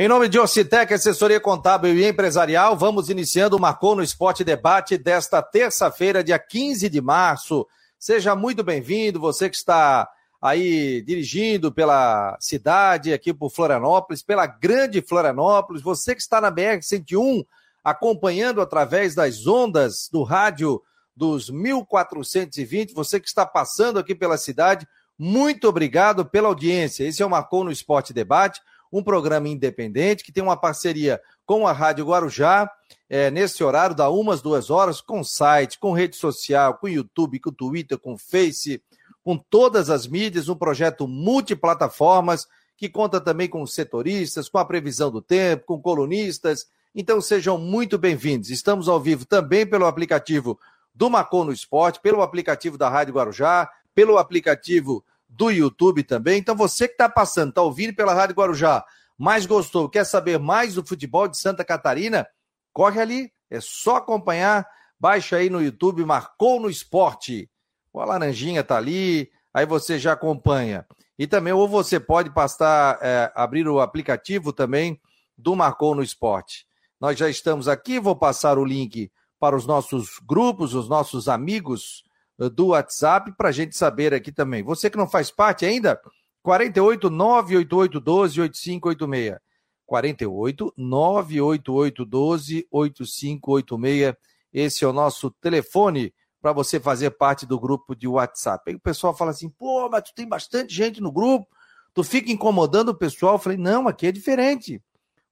Em nome de Ocitec, assessoria contábil e empresarial, vamos iniciando o Marcou no Esporte Debate desta terça-feira, dia 15 de março. Seja muito bem-vindo, você que está aí dirigindo pela cidade, aqui por Florianópolis, pela grande Florianópolis, você que está na BR-101, acompanhando através das ondas do rádio dos 1420, você que está passando aqui pela cidade, muito obrigado pela audiência. Esse é o Marcou no Esporte Debate um programa independente que tem uma parceria com a Rádio Guarujá, é, nesse horário, da umas duas horas, com site, com rede social, com YouTube, com Twitter, com Face, com todas as mídias, um projeto multiplataformas que conta também com setoristas, com a previsão do tempo, com colunistas. Então sejam muito bem-vindos. Estamos ao vivo também pelo aplicativo do Macon no Esporte, pelo aplicativo da Rádio Guarujá, pelo aplicativo do YouTube também. Então você que está passando, está ouvindo pela Rádio Guarujá, mais gostou, quer saber mais do futebol de Santa Catarina, corre ali, é só acompanhar, baixa aí no YouTube, marcou no esporte. O Laranjinha tá ali, aí você já acompanha. E também, ou você pode passar, é, abrir o aplicativo também do Marcou no Esporte. Nós já estamos aqui, vou passar o link para os nossos grupos, os nossos amigos do WhatsApp para a gente saber aqui também. Você que não faz parte ainda, 48 988 12 8586. 48 988 12 8586. Esse é o nosso telefone para você fazer parte do grupo de WhatsApp. Aí o pessoal fala assim: pô, mas tu tem bastante gente no grupo, tu fica incomodando o pessoal. Eu falei: não, aqui é diferente.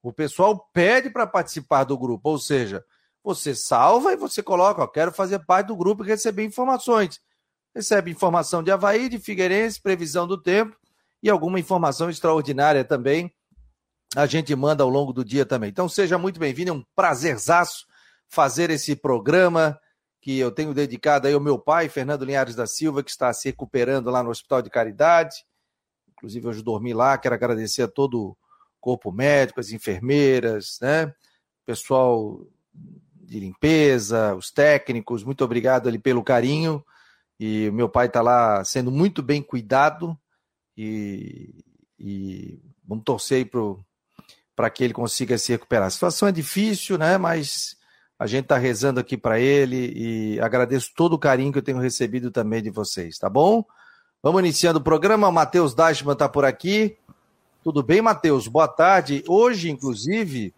O pessoal pede para participar do grupo, ou seja, você salva e você coloca, ó, quero fazer parte do grupo e receber informações. Recebe informação de Havaí, de Figueirense, previsão do tempo e alguma informação extraordinária também. A gente manda ao longo do dia também. Então seja muito bem-vindo, é um prazerzaço fazer esse programa que eu tenho dedicado aí ao meu pai, Fernando Linhares da Silva, que está se recuperando lá no Hospital de Caridade. Inclusive, hoje dormi lá, quero agradecer a todo o corpo médico, as enfermeiras, né? Pessoal de limpeza, os técnicos, muito obrigado ali pelo carinho. E o meu pai está lá sendo muito bem cuidado e, e vamos torcer para que ele consiga se recuperar. A situação é difícil, né? Mas a gente está rezando aqui para ele e agradeço todo o carinho que eu tenho recebido também de vocês, tá bom? Vamos iniciando o programa. Matheus Dashman está por aqui. Tudo bem, Matheus? Boa tarde. Hoje, inclusive,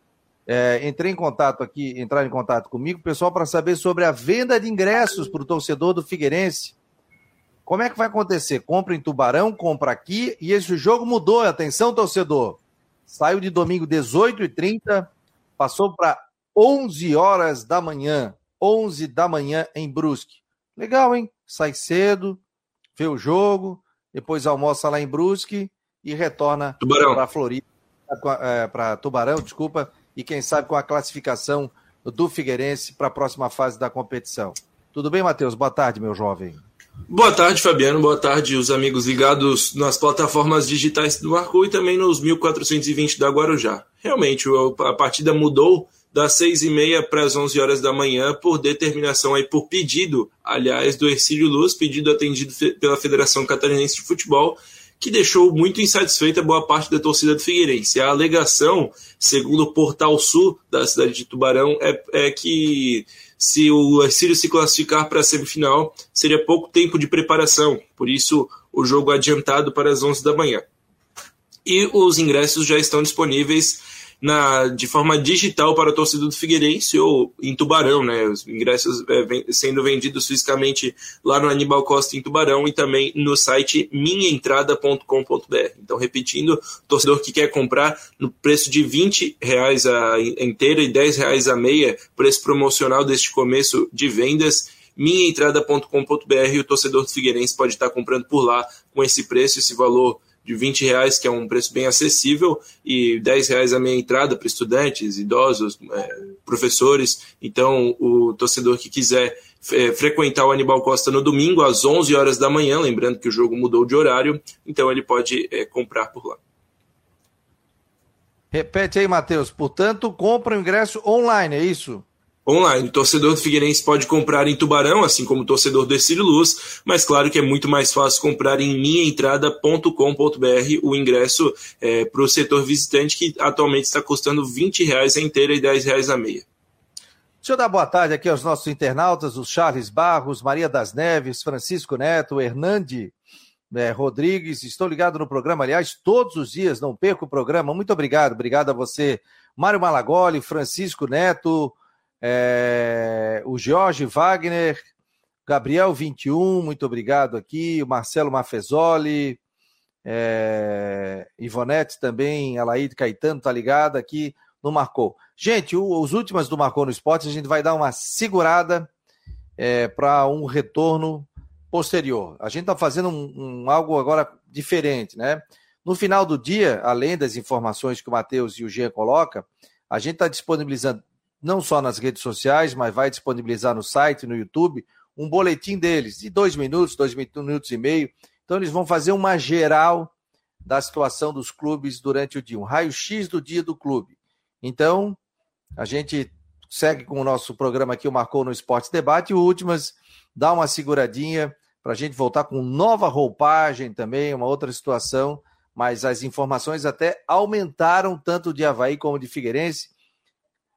é, entrei em contato aqui, entrar em contato comigo, pessoal, para saber sobre a venda de ingressos para o torcedor do Figueirense. Como é que vai acontecer? Compra em Tubarão, compra aqui, e esse jogo mudou. Atenção, torcedor. Saiu de domingo 18h30, passou para 11 horas da manhã. 11 da manhã em Brusque. Legal, hein? Sai cedo, vê o jogo, depois almoça lá em Brusque e retorna para Florida, para Tubarão, desculpa, e quem sabe com a classificação do Figueirense para a próxima fase da competição. Tudo bem, Matheus? Boa tarde, meu jovem. Boa tarde, Fabiano. Boa tarde, os amigos ligados nas plataformas digitais do Marco e também nos 1420 da Guarujá. Realmente, a partida mudou das seis e meia para as 11 horas da manhã por determinação aí, por pedido, aliás, do Ercílio Luz, pedido atendido pela Federação Catarinense de Futebol, que deixou muito insatisfeita boa parte da torcida do Figueirense. A alegação, segundo o Portal Sul da cidade de Tubarão, é, é que se o Ercílio se classificar para a semifinal, seria pouco tempo de preparação, por isso o jogo adiantado para as 11 da manhã. E os ingressos já estão disponíveis na, de forma digital para a torcida do Figueirense ou em Tubarão, né? Os ingressos é, vem, sendo vendidos fisicamente lá no Aníbal Costa em Tubarão e também no site minhaentrada.com.br. Então, repetindo, torcedor que quer comprar no preço de 20 reais a inteira e 10 reais a meia, preço promocional deste começo de vendas, minhaentrada.com.br, o torcedor do Figueirense pode estar comprando por lá com esse preço, esse valor de 20 reais, que é um preço bem acessível, e 10 reais a meia entrada para estudantes, idosos, é, professores. Então, o torcedor que quiser é, frequentar o Anibal Costa no domingo, às 11 horas da manhã, lembrando que o jogo mudou de horário, então ele pode é, comprar por lá. Repete aí, Matheus. Portanto, compra o ingresso online, é isso? Online. O torcedor do Figueirense pode comprar em Tubarão, assim como o torcedor do Ercílio Luz, mas claro que é muito mais fácil comprar em minhaentrada.com.br o ingresso é, para o setor visitante, que atualmente está custando 20 reais a inteira e 10 reais a meia. Deixa eu dar boa tarde aqui aos nossos internautas, o Charles Barros, Maria das Neves, Francisco Neto, Hernande é, Rodrigues. Estou ligado no programa, aliás, todos os dias, não perco o programa. Muito obrigado, obrigado a você, Mário Malagoli, Francisco Neto, é, o Jorge Wagner, Gabriel 21, muito obrigado aqui, o Marcelo Mafezoli, é, Ivonete também, Alaíde Caetano, tá ligado aqui no Marcou. Gente, o, os últimos do Marcou no Esporte, a gente vai dar uma segurada é, para um retorno posterior. A gente está fazendo um, um, algo agora diferente, né? No final do dia, além das informações que o Matheus e o Jean colocam, a gente está disponibilizando não só nas redes sociais, mas vai disponibilizar no site, no YouTube, um boletim deles, de dois minutos, dois minutos e meio. Então, eles vão fazer uma geral da situação dos clubes durante o dia, um raio-x do dia do clube. Então, a gente segue com o nosso programa aqui, o Marcou no Esporte Debate, e o Últimas dá uma seguradinha para a gente voltar com nova roupagem também, uma outra situação, mas as informações até aumentaram tanto de Havaí como de Figueirense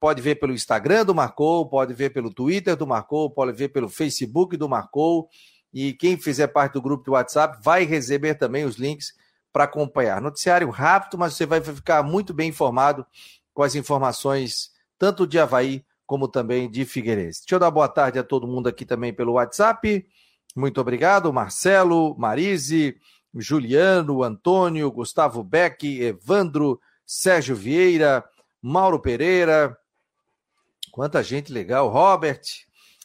pode ver pelo Instagram do Marcou, pode ver pelo Twitter do Marcou, pode ver pelo Facebook do Marcou. E quem fizer parte do grupo do WhatsApp vai receber também os links para acompanhar. Noticiário rápido, mas você vai ficar muito bem informado com as informações tanto de Havaí como também de Figueirense. Deixa eu dar boa tarde a todo mundo aqui também pelo WhatsApp. Muito obrigado, Marcelo, Marise, Juliano, Antônio, Gustavo Beck, Evandro, Sérgio Vieira, Mauro Pereira, Quanta gente legal. Robert,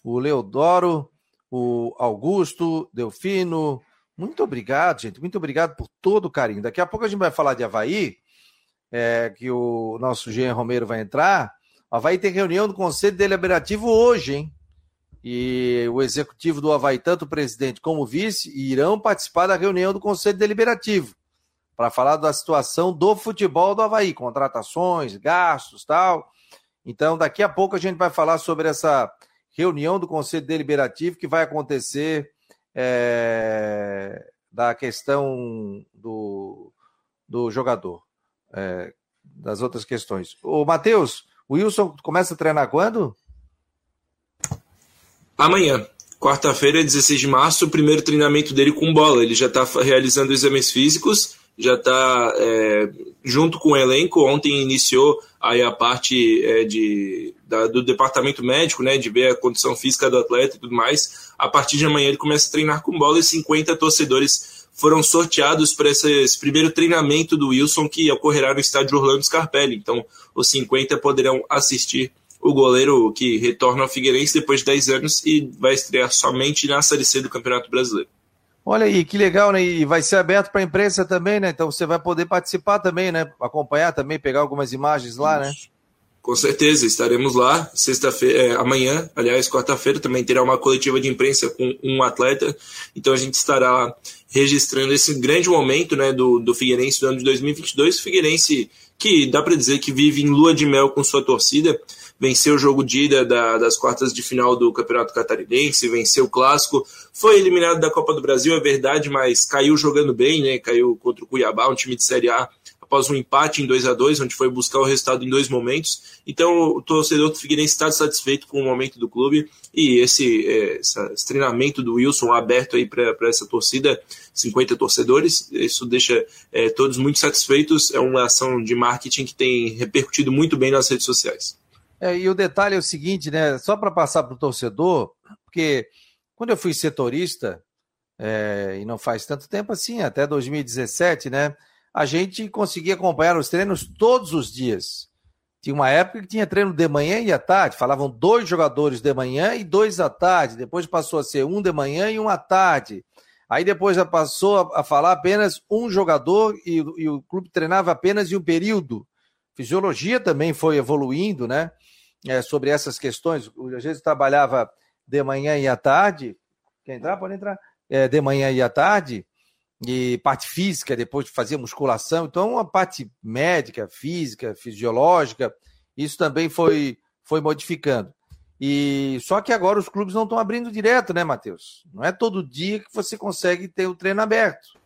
o Leodoro, o Augusto, Delfino. Muito obrigado, gente. Muito obrigado por todo o carinho. Daqui a pouco a gente vai falar de Havaí, é, que o nosso Jean Romero vai entrar. O Havaí tem reunião do Conselho Deliberativo hoje, hein? E o executivo do Havaí, tanto o presidente como o vice, irão participar da reunião do Conselho Deliberativo para falar da situação do futebol do Havaí, contratações, gastos tal. Então, daqui a pouco a gente vai falar sobre essa reunião do Conselho Deliberativo que vai acontecer é, da questão do, do jogador, é, das outras questões. Ô, Matheus, o Wilson começa a treinar quando? Amanhã. Quarta-feira, 16 de março, o primeiro treinamento dele com bola. Ele já está realizando exames físicos já está é, junto com o elenco. Ontem iniciou aí a parte é, de, da, do departamento médico, né, de ver a condição física do atleta e tudo mais. A partir de amanhã ele começa a treinar com bola e 50 torcedores foram sorteados para esse, primeiro treinamento do Wilson que ocorrerá no estádio Orlando Scarpelli. Então, os 50 poderão assistir o goleiro que retorna ao Figueirense depois de 10 anos e vai estrear somente na Série C do Campeonato Brasileiro. Olha aí, que legal, né? E vai ser aberto para a imprensa também, né? Então você vai poder participar também, né? Acompanhar também, pegar algumas imagens lá, né? Com certeza, estaremos lá sexta-feira, é, amanhã, aliás, quarta-feira, também terá uma coletiva de imprensa com um atleta. Então a gente estará registrando esse grande momento né, do, do Figueirense do ano de 2022. Figueirense que dá para dizer que vive em lua de mel com sua torcida venceu o jogo de ida da, das quartas de final do Campeonato Catarinense, venceu o Clássico, foi eliminado da Copa do Brasil, é verdade, mas caiu jogando bem, né? Caiu contra o Cuiabá, um time de Série A, após um empate em 2 a 2 onde foi buscar o resultado em dois momentos. Então, o torcedor do Figueirense está satisfeito com o momento do clube e esse, é, esse treinamento do Wilson aberto aí para essa torcida, 50 torcedores, isso deixa é, todos muito satisfeitos. É uma ação de marketing que tem repercutido muito bem nas redes sociais. É, e o detalhe é o seguinte, né? Só para passar para o torcedor, porque quando eu fui setorista, é, e não faz tanto tempo assim, até 2017, né? A gente conseguia acompanhar os treinos todos os dias. Tinha uma época que tinha treino de manhã e à tarde, falavam dois jogadores de manhã e dois à tarde, depois passou a ser um de manhã e um à tarde. Aí depois já passou a, falar apenas um jogador e, e o clube treinava apenas em um período. Fisiologia também foi evoluindo, né? É, sobre essas questões. Às vezes trabalhava de manhã e à tarde. Quer entrar? Pode entrar. É, de manhã e à tarde. E parte física, depois fazia musculação. Então, a parte médica, física, fisiológica, isso também foi, foi modificando. E só que agora os clubes não estão abrindo direto, né, Matheus? Não é todo dia que você consegue ter o treino aberto.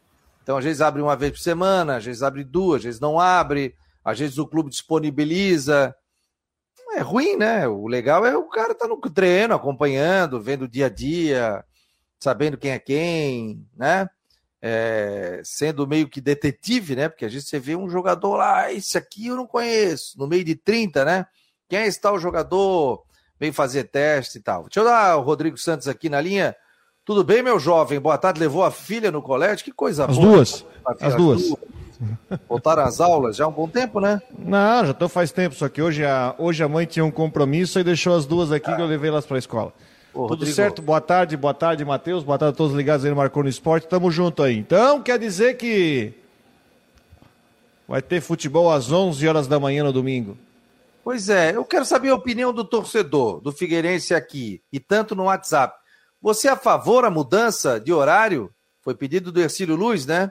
Então, às vezes abre uma vez por semana, às vezes abre duas, às vezes não abre, às vezes o clube disponibiliza. É ruim, né? O legal é o cara tá no treino, acompanhando, vendo o dia a dia, sabendo quem é quem, né? É, sendo meio que detetive, né? Porque às vezes você vê um jogador lá, ah, esse aqui eu não conheço, no meio de 30, né? Quem é esse tal jogador? Vem fazer teste e tal. Deixa eu dar o Rodrigo Santos aqui na linha. Tudo bem, meu jovem? Boa tarde. Levou a filha no colégio? Que coisa as boa. Duas. As, duas. duas. Voltaram às aulas já há um bom tempo, né? Não, já estou faz tempo, só que hoje a, hoje a mãe tinha um compromisso e deixou as duas aqui ah. que eu levei elas para a escola. Ô, Tudo Rodrigo. certo? Boa tarde, boa tarde, Matheus. Boa tarde a todos ligados aí no Marcou no Esporte. Tamo junto aí. Então, quer dizer que vai ter futebol às 11 horas da manhã no domingo. Pois é, eu quero saber a opinião do torcedor, do Figueirense aqui, e tanto no WhatsApp. Você é a favor da mudança de horário? Foi pedido do Ercílio Luz, né?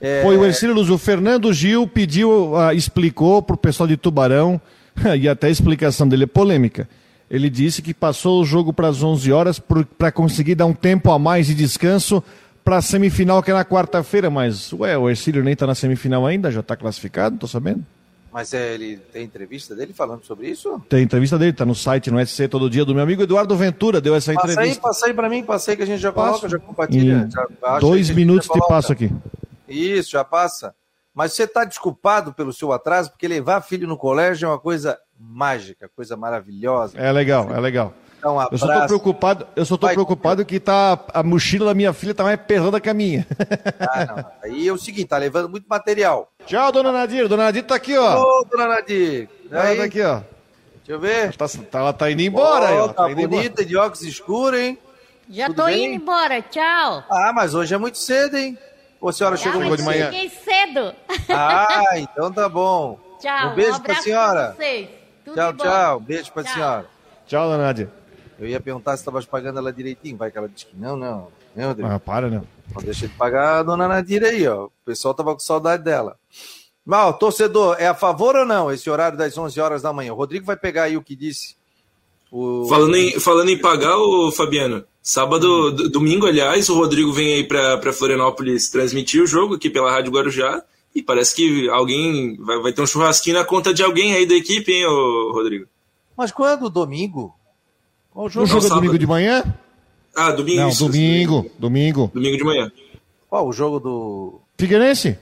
É... Foi o Ercílio Luz. O Fernando Gil pediu, uh, explicou para o pessoal de Tubarão, e até a explicação dele é polêmica. Ele disse que passou o jogo para as 11 horas para conseguir dar um tempo a mais de descanso para a semifinal, que é na quarta-feira. Mas, ué, o Ercílio nem está na semifinal ainda, já está classificado, estou sabendo. Mas é, ele tem entrevista dele falando sobre isso? Tem entrevista dele, tá no site, no SC todo dia, do meu amigo Eduardo Ventura, deu essa passa entrevista. Aí, passa aí pra mim, passa aí que a gente já Passo. coloca, já compartilha. Já, dois minutos te passo aqui. Isso, já passa. Mas você tá desculpado pelo seu atraso, porque levar filho no colégio é uma coisa mágica, coisa maravilhosa. É legal, é legal. Então, um eu só tô preocupado, eu só tô Vai, preocupado que tá a mochila da minha filha tá mais pesada que a minha. Ah, não. Aí é o seguinte, tá levando muito material. Tchau, dona Nadir. Dona Nadir tá aqui, ó. Ô, dona Nadir. Ela tá aqui, ó. Deixa eu ver. Ela tá, tá ela tá indo embora, oh, aí, Tá, tá bonita, embora. de óculos escuros, hein? Já Tudo tô bem? indo embora, tchau. Ah, mas hoje é muito cedo, hein? Ou a senhora chegou de manhã? Cheguei cedo. Ah, então tá bom. Tchau. Um beijo um pra senhora. Pra vocês. Tudo tchau, tchau. Beijo pra tchau. senhora. Tchau, dona Nadia. Eu ia perguntar se estava pagando ela direitinho. Vai que ela disse que não, não. Meu Deus. Ah, para, não. Não deixa de pagar a dona Nadira aí, ó. O pessoal tava com saudade dela. Mal, torcedor, é a favor ou não esse horário das 11 horas da manhã? O Rodrigo vai pegar aí o que disse. O... Falando, em, falando em pagar, ô, Fabiano, sábado, hum. domingo, aliás, o Rodrigo vem aí para Florianópolis transmitir o jogo aqui pela Rádio Guarujá. E parece que alguém vai, vai ter um churrasquinho na conta de alguém aí da equipe, hein, ô, Rodrigo? Mas quando? Domingo? Qual o jogo? O jogo é domingo de manhã? Ah, domingo. Não, isso, domingo, domingo. Domingo de manhã. Qual o jogo do. Figueirense?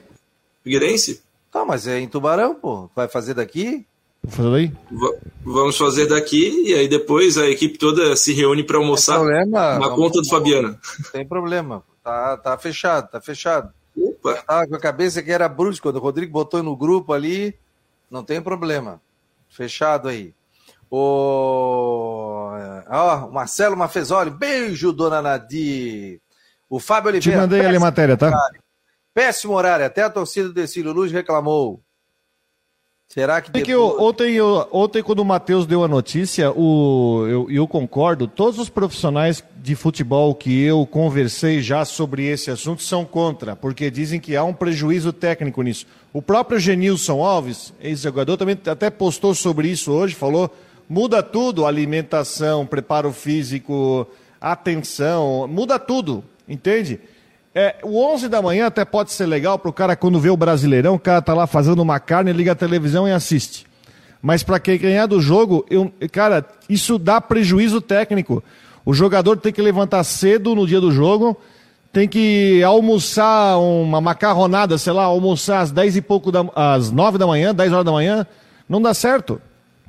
Figueirense? Tá, mas é em Tubarão, pô. Vai fazer daqui? Vou fazer daí? V vamos fazer daqui e aí depois a equipe toda se reúne para almoçar problema, na conta do Fabiano. Tem problema. Tá, tá fechado, tá fechado. Opa. Tava com a cabeça que era brusco. Quando o Rodrigo botou no grupo ali, não tem problema. Fechado aí. O, ó, o Marcelo Mafezoli, beijo, dona Nadir. O Fábio Oliveira. Te mandei ali a matéria, tá? Horário. Péssimo horário, até a torcida do Decílio Luz reclamou. Será que. Depois... que eu, ontem, eu, ontem, quando o Matheus deu a notícia, o, eu, eu concordo, todos os profissionais de futebol que eu conversei já sobre esse assunto são contra, porque dizem que há um prejuízo técnico nisso. O próprio Genilson Alves, ex-jogador, também até postou sobre isso hoje, falou muda tudo, alimentação, preparo físico, atenção, muda tudo, entende? É, o 11 da manhã até pode ser legal para o cara quando vê o Brasileirão, o cara tá lá fazendo uma carne, liga a televisão e assiste. Mas para quem ganhar do jogo, eu, cara, isso dá prejuízo técnico. O jogador tem que levantar cedo no dia do jogo, tem que almoçar uma macarronada, sei lá, almoçar às 10 e pouco da, às 9 da manhã, 10 horas da manhã, não dá certo.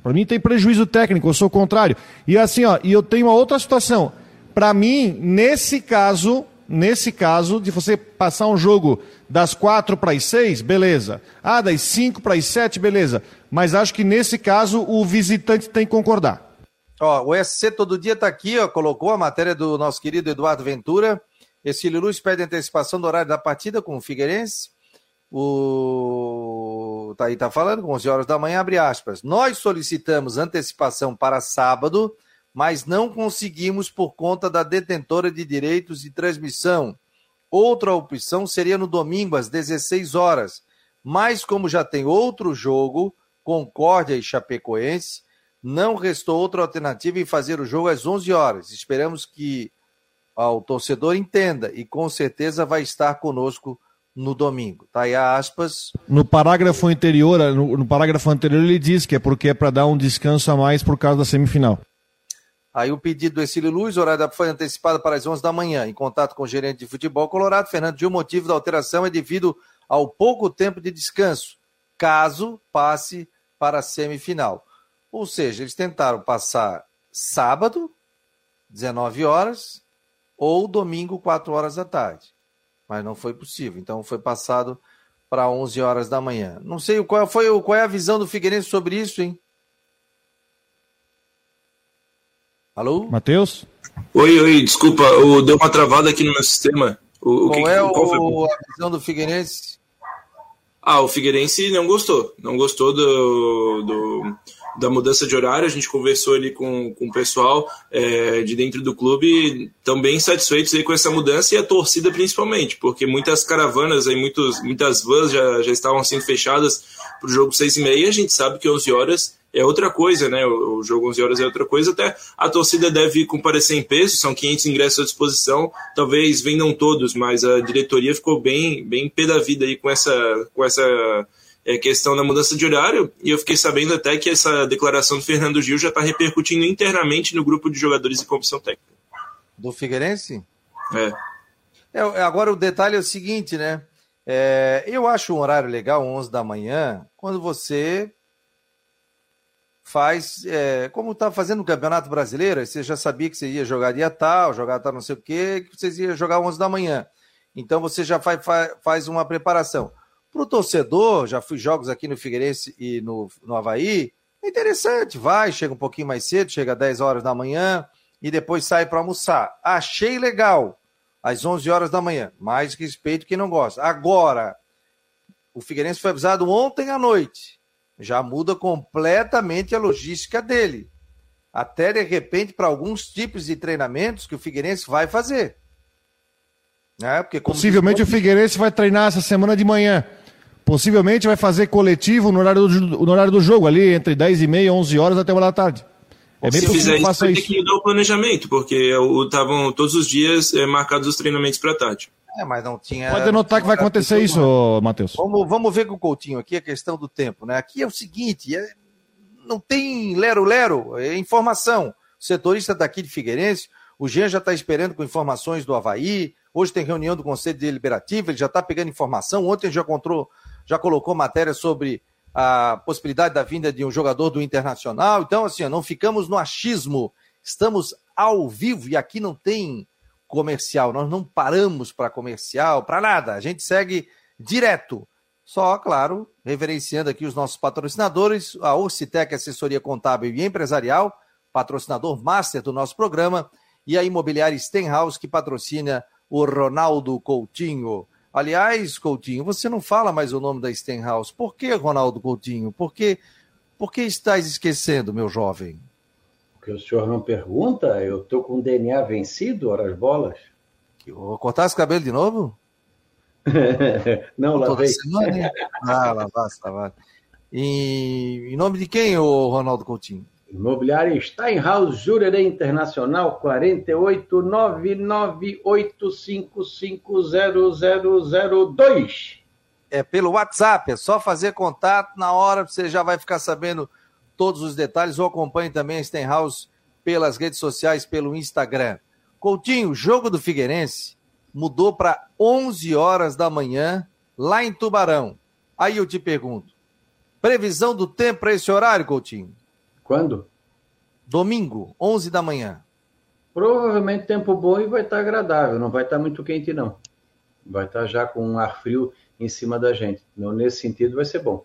Para mim tem prejuízo técnico, eu sou o contrário. E assim, ó, e eu tenho uma outra situação. Para mim, nesse caso, nesse caso, de você passar um jogo das quatro para as seis, beleza. Ah, das cinco para as sete, beleza. Mas acho que nesse caso o visitante tem que concordar. Ó, o SC todo dia está aqui, ó, colocou a matéria do nosso querido Eduardo Ventura. Esse Luz pede antecipação do horário da partida com o Figueirense. O tá aí tá falando com 11 horas da manhã, abre aspas. Nós solicitamos antecipação para sábado, mas não conseguimos por conta da detentora de direitos de transmissão. Outra opção seria no domingo às 16 horas, mas como já tem outro jogo, Concórdia e Chapecoense, Não restou outra alternativa em fazer o jogo às 11 horas. Esperamos que o torcedor entenda e com certeza vai estar conosco no domingo. Tá aí aspas. No parágrafo anterior, no, no parágrafo anterior ele diz que é porque é para dar um descanso a mais por causa da semifinal. Aí o pedido do Exílio Luz, o horário foi antecipado para as 11 da manhã. Em contato com o gerente de futebol colorado, Fernando Gil, o motivo da alteração é devido ao pouco tempo de descanso, caso passe para a semifinal. Ou seja, eles tentaram passar sábado, 19 horas, ou domingo, 4 horas da tarde. Mas não foi possível. Então foi passado para 11 horas da manhã. Não sei qual, foi, qual é a visão do Figueirense sobre isso, hein? Alô? Matheus? Oi, oi, desculpa, o, deu uma travada aqui no meu sistema. O, qual que, é qual a visão do Figueirense? Ah, o Figueirense não gostou. Não gostou do, do da mudança de horário. A gente conversou ali com, com o pessoal é, de dentro do clube, também satisfeitos aí com essa mudança e a torcida principalmente, porque muitas caravanas, aí, muitos, muitas vans já, já estavam sendo fechadas para o jogo 6 e meia. A gente sabe que 11 horas é outra coisa, né? O, jogo 11 horas é outra coisa. Até a torcida deve comparecer em peso, são 500 ingressos à disposição. Talvez vendam todos, mas a diretoria ficou bem, bem pé da vida aí com essa, com essa é, questão da mudança de horário. E eu fiquei sabendo até que essa declaração do Fernando Gil já está repercutindo internamente no grupo de jogadores e comissão técnica. Do Figueirense? É. é agora o detalhe é o seguinte, né? É, eu acho um horário legal, 11 da manhã, quando você faz, é, como está fazendo no Campeonato Brasileiro, você já sabia que você ia jogar dia tal, jogar tal não sei o quê, que vocês iam jogar 11 da manhã. Então você já faz, faz uma preparação. Para o torcedor, já fui jogos aqui no Figueirense e no, no Havaí, é interessante, vai, chega um pouquinho mais cedo, chega às 10 horas da manhã e depois sai para almoçar. Achei legal, às 11 horas da manhã, mais respeito quem não gosta. Agora, o Figueirense foi avisado ontem à noite, já muda completamente a logística dele. Até de repente para alguns tipos de treinamentos que o Figueirense vai fazer. Né? Porque Possivelmente o Figueirense vai treinar essa semana de manhã. Possivelmente vai fazer coletivo no horário do, no horário do jogo, ali entre 10 e meia, 11 horas até uma da tarde. É bem Se fizer isso, vai ter que mudar o planejamento, porque estavam todos os dias é, marcados os treinamentos para tarde. É, mas não tinha. Pode notar que vai acontecer isso, Matheus. Vamos, vamos ver com o Coutinho aqui a questão do tempo, né? Aqui é o seguinte: é, não tem lero-lero, é informação. O setorista daqui de Figueirense, o Jean já está esperando com informações do Havaí. Hoje tem reunião do Conselho Deliberativo, ele já está pegando informação. Ontem já, encontrou, já colocou matéria sobre a possibilidade da vinda de um jogador do Internacional. Então, assim, não ficamos no achismo. Estamos ao vivo e aqui não tem comercial, nós não paramos para comercial, para nada, a gente segue direto. Só, claro, reverenciando aqui os nossos patrocinadores, a Orcitec Assessoria Contábil e Empresarial, patrocinador master do nosso programa, e a Imobiliária Stenhouse, que patrocina o Ronaldo Coutinho. Aliás, Coutinho, você não fala mais o nome da Stenhouse. Por que, Ronaldo Coutinho? Por que, por que estás esquecendo, meu jovem? Porque o senhor não pergunta, eu estou com o DNA vencido, ora as bolas. Vou cortar esse cabelo de novo? não, lavei. Semana, ah, lavasse, lavasse. Em, em nome de quem, o Ronaldo Coutinho? Imobiliária Steinhaus Jurerê Internacional 48998550002. É pelo WhatsApp, é só fazer contato na hora, você já vai ficar sabendo todos os detalhes ou acompanhe também a Stenhouse pelas redes sociais, pelo Instagram. Coutinho, jogo do Figueirense mudou para 11 horas da manhã lá em Tubarão. Aí eu te pergunto, previsão do tempo para esse horário, Coutinho? Quando? Domingo, 11 da manhã. Provavelmente tempo bom e vai estar agradável, não vai estar muito quente não. Vai estar já com um ar frio em cima da gente. Não, nesse sentido vai ser bom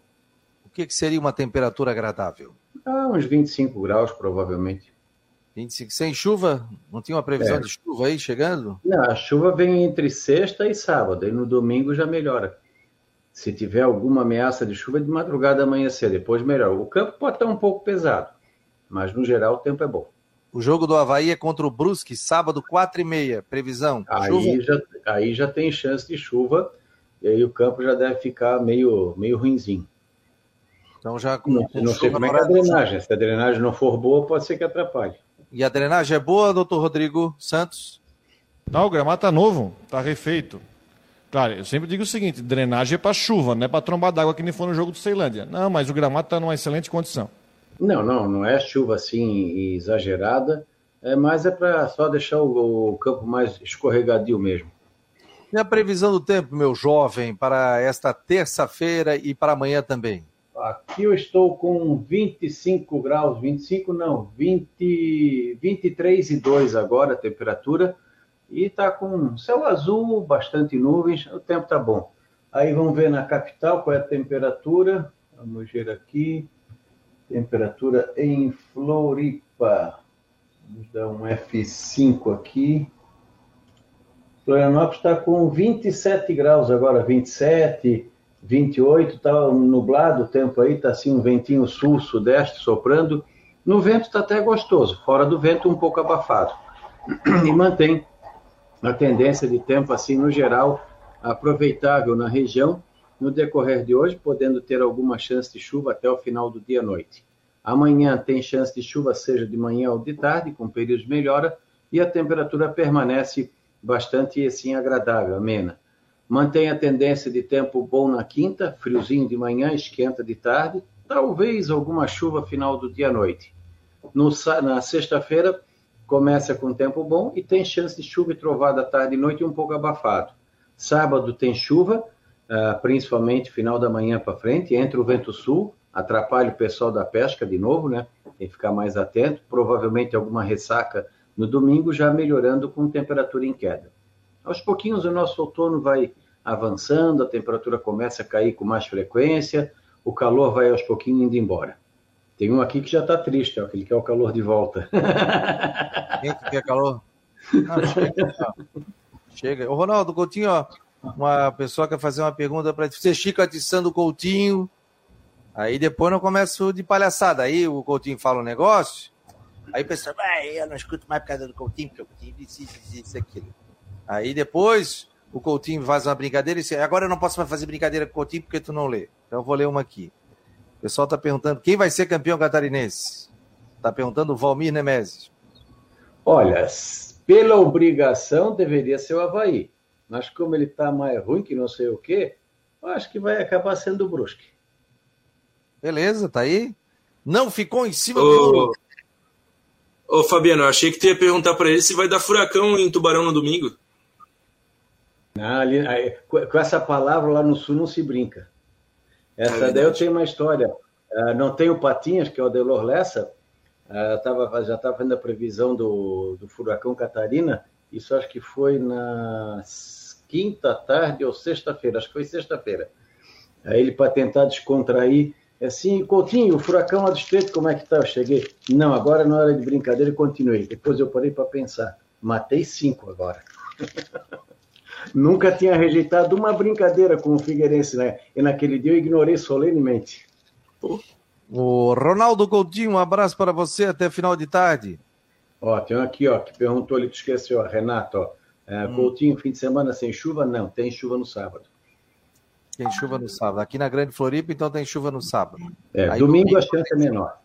que, que seria uma temperatura agradável? Ah, uns 25 graus, provavelmente. 25. Sem chuva? Não tinha uma previsão é. de chuva aí chegando? Não, a chuva vem entre sexta e sábado, e no domingo já melhora. Se tiver alguma ameaça de chuva, de madrugada amanhecer, depois melhor. O campo pode estar um pouco pesado, mas no geral o tempo é bom. O jogo do Havaí é contra o Brusque, sábado, 4 e meia. Previsão? Aí já, aí já tem chance de chuva, e aí o campo já deve ficar meio, meio ruinzinho. Então já com, não, com não sei como é que é a drenagem. Se a drenagem não for boa, pode ser que atrapalhe. E a drenagem é boa, doutor Rodrigo Santos? Não, o gramado tá novo, tá refeito. Claro, eu sempre digo o seguinte: drenagem é para chuva, não é para trombar d'água que nem foi no jogo do Ceilândia. Não, mas o gramado está numa excelente condição. Não, não, não é chuva assim exagerada, é, mas é para só deixar o, o, campo mais escorregadio mesmo. E a previsão do tempo, meu jovem, para esta terça-feira e para amanhã também? Aqui eu estou com 25 graus, 25 não, 20, 23 e 2 agora a temperatura e está com céu azul, bastante nuvens, o tempo está bom. Aí vamos ver na capital qual é a temperatura. Vamos ver aqui. Temperatura em Floripa. Vamos dar um F5 aqui. Florianópolis está com 27 graus agora, 27, 28, está nublado o tempo aí, está assim um ventinho sul-sudeste soprando. No vento está até gostoso, fora do vento um pouco abafado. E mantém a tendência de tempo, assim, no geral, aproveitável na região no decorrer de hoje, podendo ter alguma chance de chuva até o final do dia à noite. Amanhã tem chance de chuva, seja de manhã ou de tarde, com períodos de melhora, e a temperatura permanece bastante assim agradável, amena. Mantém a tendência de tempo bom na quinta, friozinho de manhã, esquenta de tarde, talvez alguma chuva final do dia à noite. No, na sexta-feira, começa com tempo bom e tem chance de chuva e trovada tarde e noite um pouco abafado. Sábado tem chuva, uh, principalmente final da manhã para frente, entra o vento sul, atrapalha o pessoal da pesca de novo, né? Tem que ficar mais atento. Provavelmente alguma ressaca no domingo, já melhorando com temperatura em queda. Aos pouquinhos o nosso outono vai avançando, a temperatura começa a cair com mais frequência, o calor vai aos pouquinhos indo embora. Tem um aqui que já está triste, ó, que ele quer o calor de volta. Quem que quer calor? Não, chega. Ô, Ronaldo Coutinho, ó, uma pessoa quer fazer uma pergunta para você. Chica atiçando o Coutinho. Aí depois não começo de palhaçada. Aí o Coutinho fala um negócio. Aí o pessoal, eu não escuto mais por causa do Coutinho, porque o Coutinho disse isso, isso, isso, aquilo. Aí depois o Coutinho faz uma brincadeira e diz, agora eu não posso mais fazer brincadeira com o Coutinho porque tu não lê. Então eu vou ler uma aqui. O pessoal está perguntando quem vai ser campeão catarinense. Está perguntando o Valmir Nemesis. Olha, pela obrigação deveria ser o Havaí. Mas como ele está mais ruim que não sei o quê, eu acho que vai acabar sendo o Brusque. Beleza, tá aí. Não ficou em cima ô, do. Ô, Fabiano, eu achei que tu ia perguntar para ele se vai dar furacão em Tubarão no domingo. Não, ali, aí, com essa palavra lá no sul não se brinca. Essa é daí eu tenho uma história. Uh, não tem o Patinhas, que é o Delor Lessa. Uh, tava, já estava vendo a previsão do, do furacão Catarina. Isso acho que foi na quinta tarde ou sexta-feira. Acho que foi sexta-feira. Aí ele, para tentar descontrair, é assim, Coutinho, o furacão lá do estreito, como é que tá? Eu cheguei. Não, agora não era de brincadeira e continuei. Depois eu parei para pensar. Matei cinco agora. Nunca tinha rejeitado uma brincadeira com o Figueirense, né? E naquele dia eu ignorei solenemente. O Ronaldo Coutinho, um abraço para você até final de tarde. Ó, tem um aqui, ó, que perguntou ali, que esqueceu, Renato, ó. É, hum. Coutinho, fim de semana sem chuva? Não, tem chuva no sábado. Tem chuva no sábado. Aqui na Grande Floripa, então tem chuva no sábado. É, Aí, domingo, domingo a chance é menor.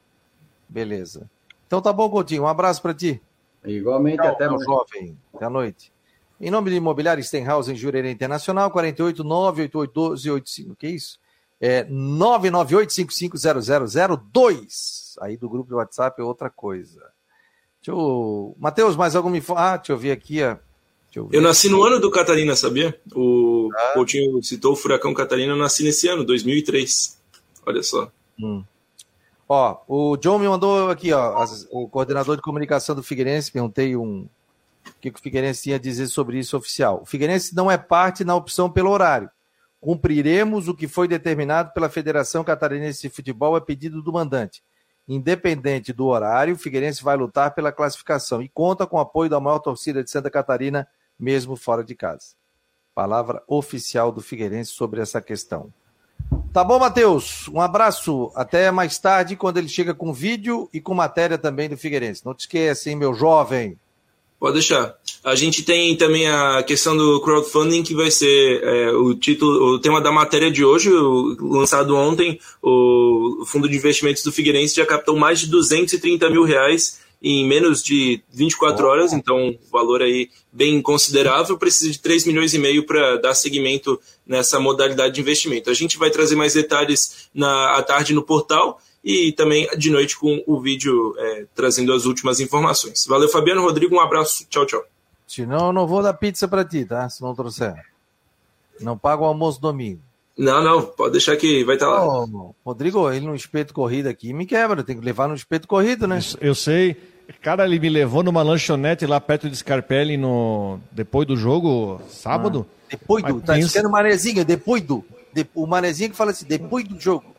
Beleza. Então tá bom, Coutinho. Um abraço para ti. Igualmente, Tchau, até mais. jovem. Até a noite. Em nome de Imobiliário Stenhouse em Jurerê Internacional, 48 988 Que isso? É 998-550002. Aí do grupo de WhatsApp é outra coisa. Deixa eu... Matheus, mais alguma informação? Ah, deixa eu ver aqui. Ó. Eu, eu, nasci no ano do Catarina, sabia? O ah. Coutinho citou o Furacão Catarina, eu nasci nesse ano, 2003. Olha só. Hum. Ó, o John me mandou aqui, ó, as, o coordenador de comunicação do Figueirense, perguntei um, que o Figueirense tinha a dizer sobre isso oficial. O Figueirense não é parte na opção pelo horário. Cumpriremos o que foi determinado pela Federação Catarinense de Futebol a pedido do mandante. Independente do horário, o Figueirense vai lutar pela classificação e conta com o apoio da maior torcida de Santa Catarina, mesmo fora de casa. Palavra oficial do Figueirense sobre essa questão. Tá bom, Matheus? Um abraço. Até mais tarde, quando ele chega com vídeo e com matéria também do Figueirense. Não te esqueça, hein, meu jovem. Pode deixar. A gente tem também a questão do crowdfunding, que vai ser é, o título, o tema da matéria de hoje, o, lançado ontem. O Fundo de Investimentos do Figueirense já captou mais de 230 mil reais em menos de 24 horas, então um valor aí bem considerável, precisa de 3 milhões e meio para dar seguimento nessa modalidade de investimento. A gente vai trazer mais detalhes na à tarde no portal e também de noite com o vídeo é, trazendo as últimas informações. Valeu, Fabiano, Rodrigo, um abraço, tchau, tchau. Senão eu não vou dar pizza para ti, tá? Se não trouxer. Não paga o almoço domingo. Não, não, pode deixar que vai estar tá lá. Oh, Rodrigo, ele no espeto corrida aqui me quebra, tem que levar no espeto corrido, né? Eu sei. Cara, ele me levou numa lanchonete lá perto de Scarpelli no... depois do jogo, sábado. Ah, depois do. Mas tá pensa... Manezinho, depois do. De... O Manezinho que fala assim, depois do jogo.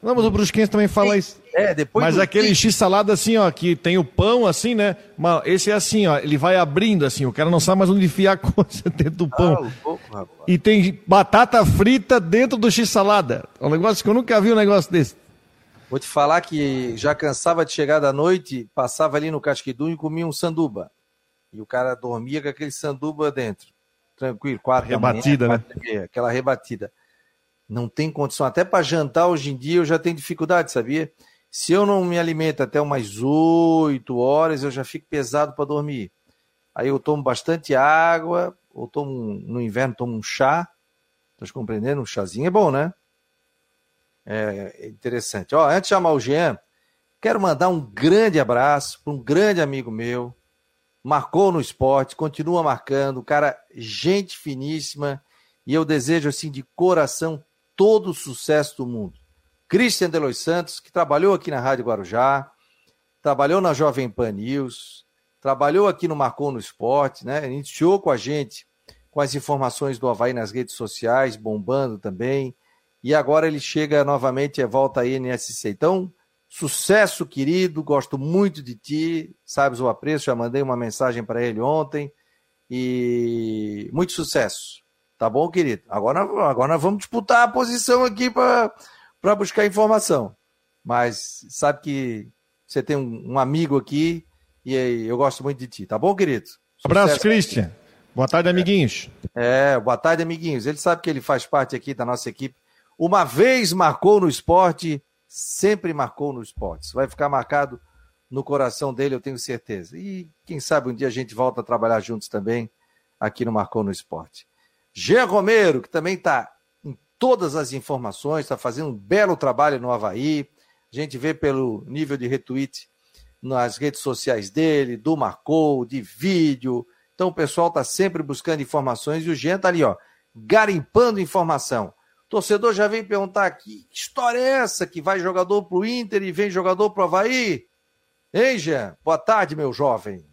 Não, mas o Brusquense também fala isso. É, depois Mas do... aquele x-salada assim, ó, que tem o pão assim, né? Mas esse é assim, ó, ele vai abrindo assim, o cara não sabe mais onde enfiar a coisa dentro do pão. Ah, e tem batata frita dentro do x-salada. É um negócio que eu nunca vi um negócio desse. Vou te falar que já cansava de chegar da noite, passava ali no Casquidum e comia um sanduba. E o cara dormia com aquele sanduba dentro. Tranquilo, quatro rebatida, manhã, né? aquela rebatida. Não tem condição. Até para jantar hoje em dia eu já tenho dificuldade, sabia? Se eu não me alimento até umas oito horas, eu já fico pesado para dormir. Aí eu tomo bastante água, ou tomo no inverno tomo um chá. Estás compreendendo? Um chazinho é bom, né? É interessante. Ó, antes de chamar o Jean, quero mandar um grande abraço para um grande amigo meu. Marcou no esporte, continua marcando, cara, gente finíssima. E eu desejo, assim, de coração, todo o sucesso do mundo. Christian Delois Santos, que trabalhou aqui na Rádio Guarujá, trabalhou na Jovem Pan News, trabalhou aqui no Marcou no Esporte, né? Iniciou com a gente com as informações do Havaí nas redes sociais, bombando também e agora ele chega novamente e volta à NSC. Então, sucesso, querido, gosto muito de ti, sabes o apreço, já mandei uma mensagem para ele ontem e muito sucesso. Tá bom, querido? Agora, agora nós vamos disputar a posição aqui para buscar informação. Mas sabe que você tem um, um, amigo aqui e eu gosto muito de ti. Tá bom, querido? Sucesso. Abraço, Christian. Boa tarde, amiguinhos. É, boa tarde, amiguinhos. Ele sabe que ele faz parte aqui da nossa equipe uma vez marcou no esporte, sempre marcou no esporte. Isso vai ficar marcado no coração dele, eu tenho certeza. E quem sabe um dia a gente volta a trabalhar juntos também aqui no Marcou no Esporte. Jean Romero, que também está em todas as informações, está fazendo um belo trabalho no Havaí. A gente vê pelo nível de retweet nas redes sociais dele, do Marcou, de vídeo. Então o pessoal está sempre buscando informações e o Jean está ali, ó, garimpando informação. Torcedor já vem perguntar aqui, que história é essa que vai jogador pro Inter e vem jogador pro Havaí? Hein, Jean? Boa tarde, meu jovem.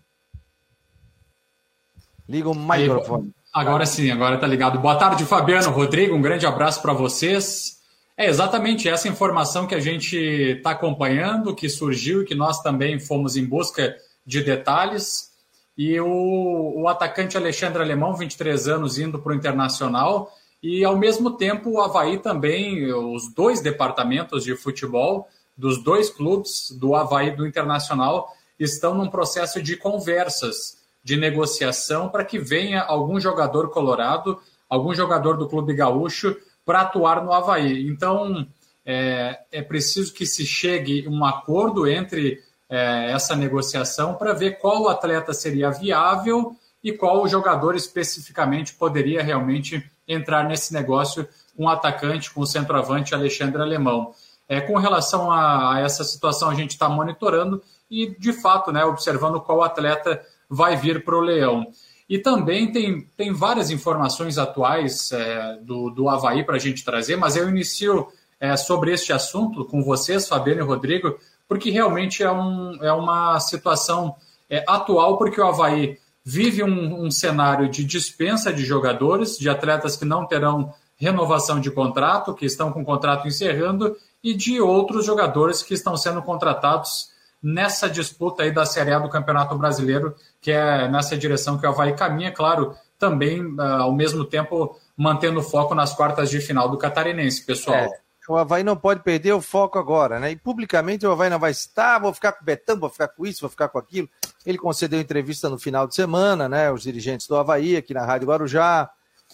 Liga o microfone. Agora sim, agora tá ligado. Boa tarde, Fabiano, Rodrigo, um grande abraço para vocês. É exatamente essa informação que a gente está acompanhando, que surgiu e que nós também fomos em busca de detalhes. E o, o atacante Alexandre Alemão, 23 anos, indo para o Internacional e, ao mesmo tempo, o Havaí também, os dois departamentos de futebol dos dois clubes, do Havaí e do Internacional, estão num processo de conversas, de negociação, para que venha algum jogador colorado, algum jogador do Clube Gaúcho, para atuar no Havaí. Então, é, é preciso que se chegue um acordo entre é, essa negociação para ver qual atleta seria viável e qual jogador especificamente poderia realmente entrar nesse negócio um atacante, com o centroavante Alexandre Alemão. É, com relação a, a essa situação, a gente está monitorando e, de fato, né, observando qual atleta vai vir para o Leão. E também tem, tem várias informações atuais é, do, do Havaí para a gente trazer, mas eu inicio é, sobre este assunto com vocês, Fabiano e Rodrigo, porque realmente é, um, é uma situação é, atual, porque o Havaí vive um, um cenário de dispensa de jogadores, de atletas que não terão renovação de contrato, que estão com o contrato encerrando, e de outros jogadores que estão sendo contratados nessa disputa aí da Série A do Campeonato Brasileiro, que é nessa direção que o Havaí caminha, claro, também ah, ao mesmo tempo mantendo foco nas quartas de final do Catarinense, pessoal. É, o Havaí não pode perder o foco agora, né? E publicamente o Havaí não vai estar, vou ficar com o Betão, vou ficar com isso, vou ficar com aquilo. Ele concedeu entrevista no final de semana, né? Os dirigentes do Havaí aqui na Rádio Guarujá.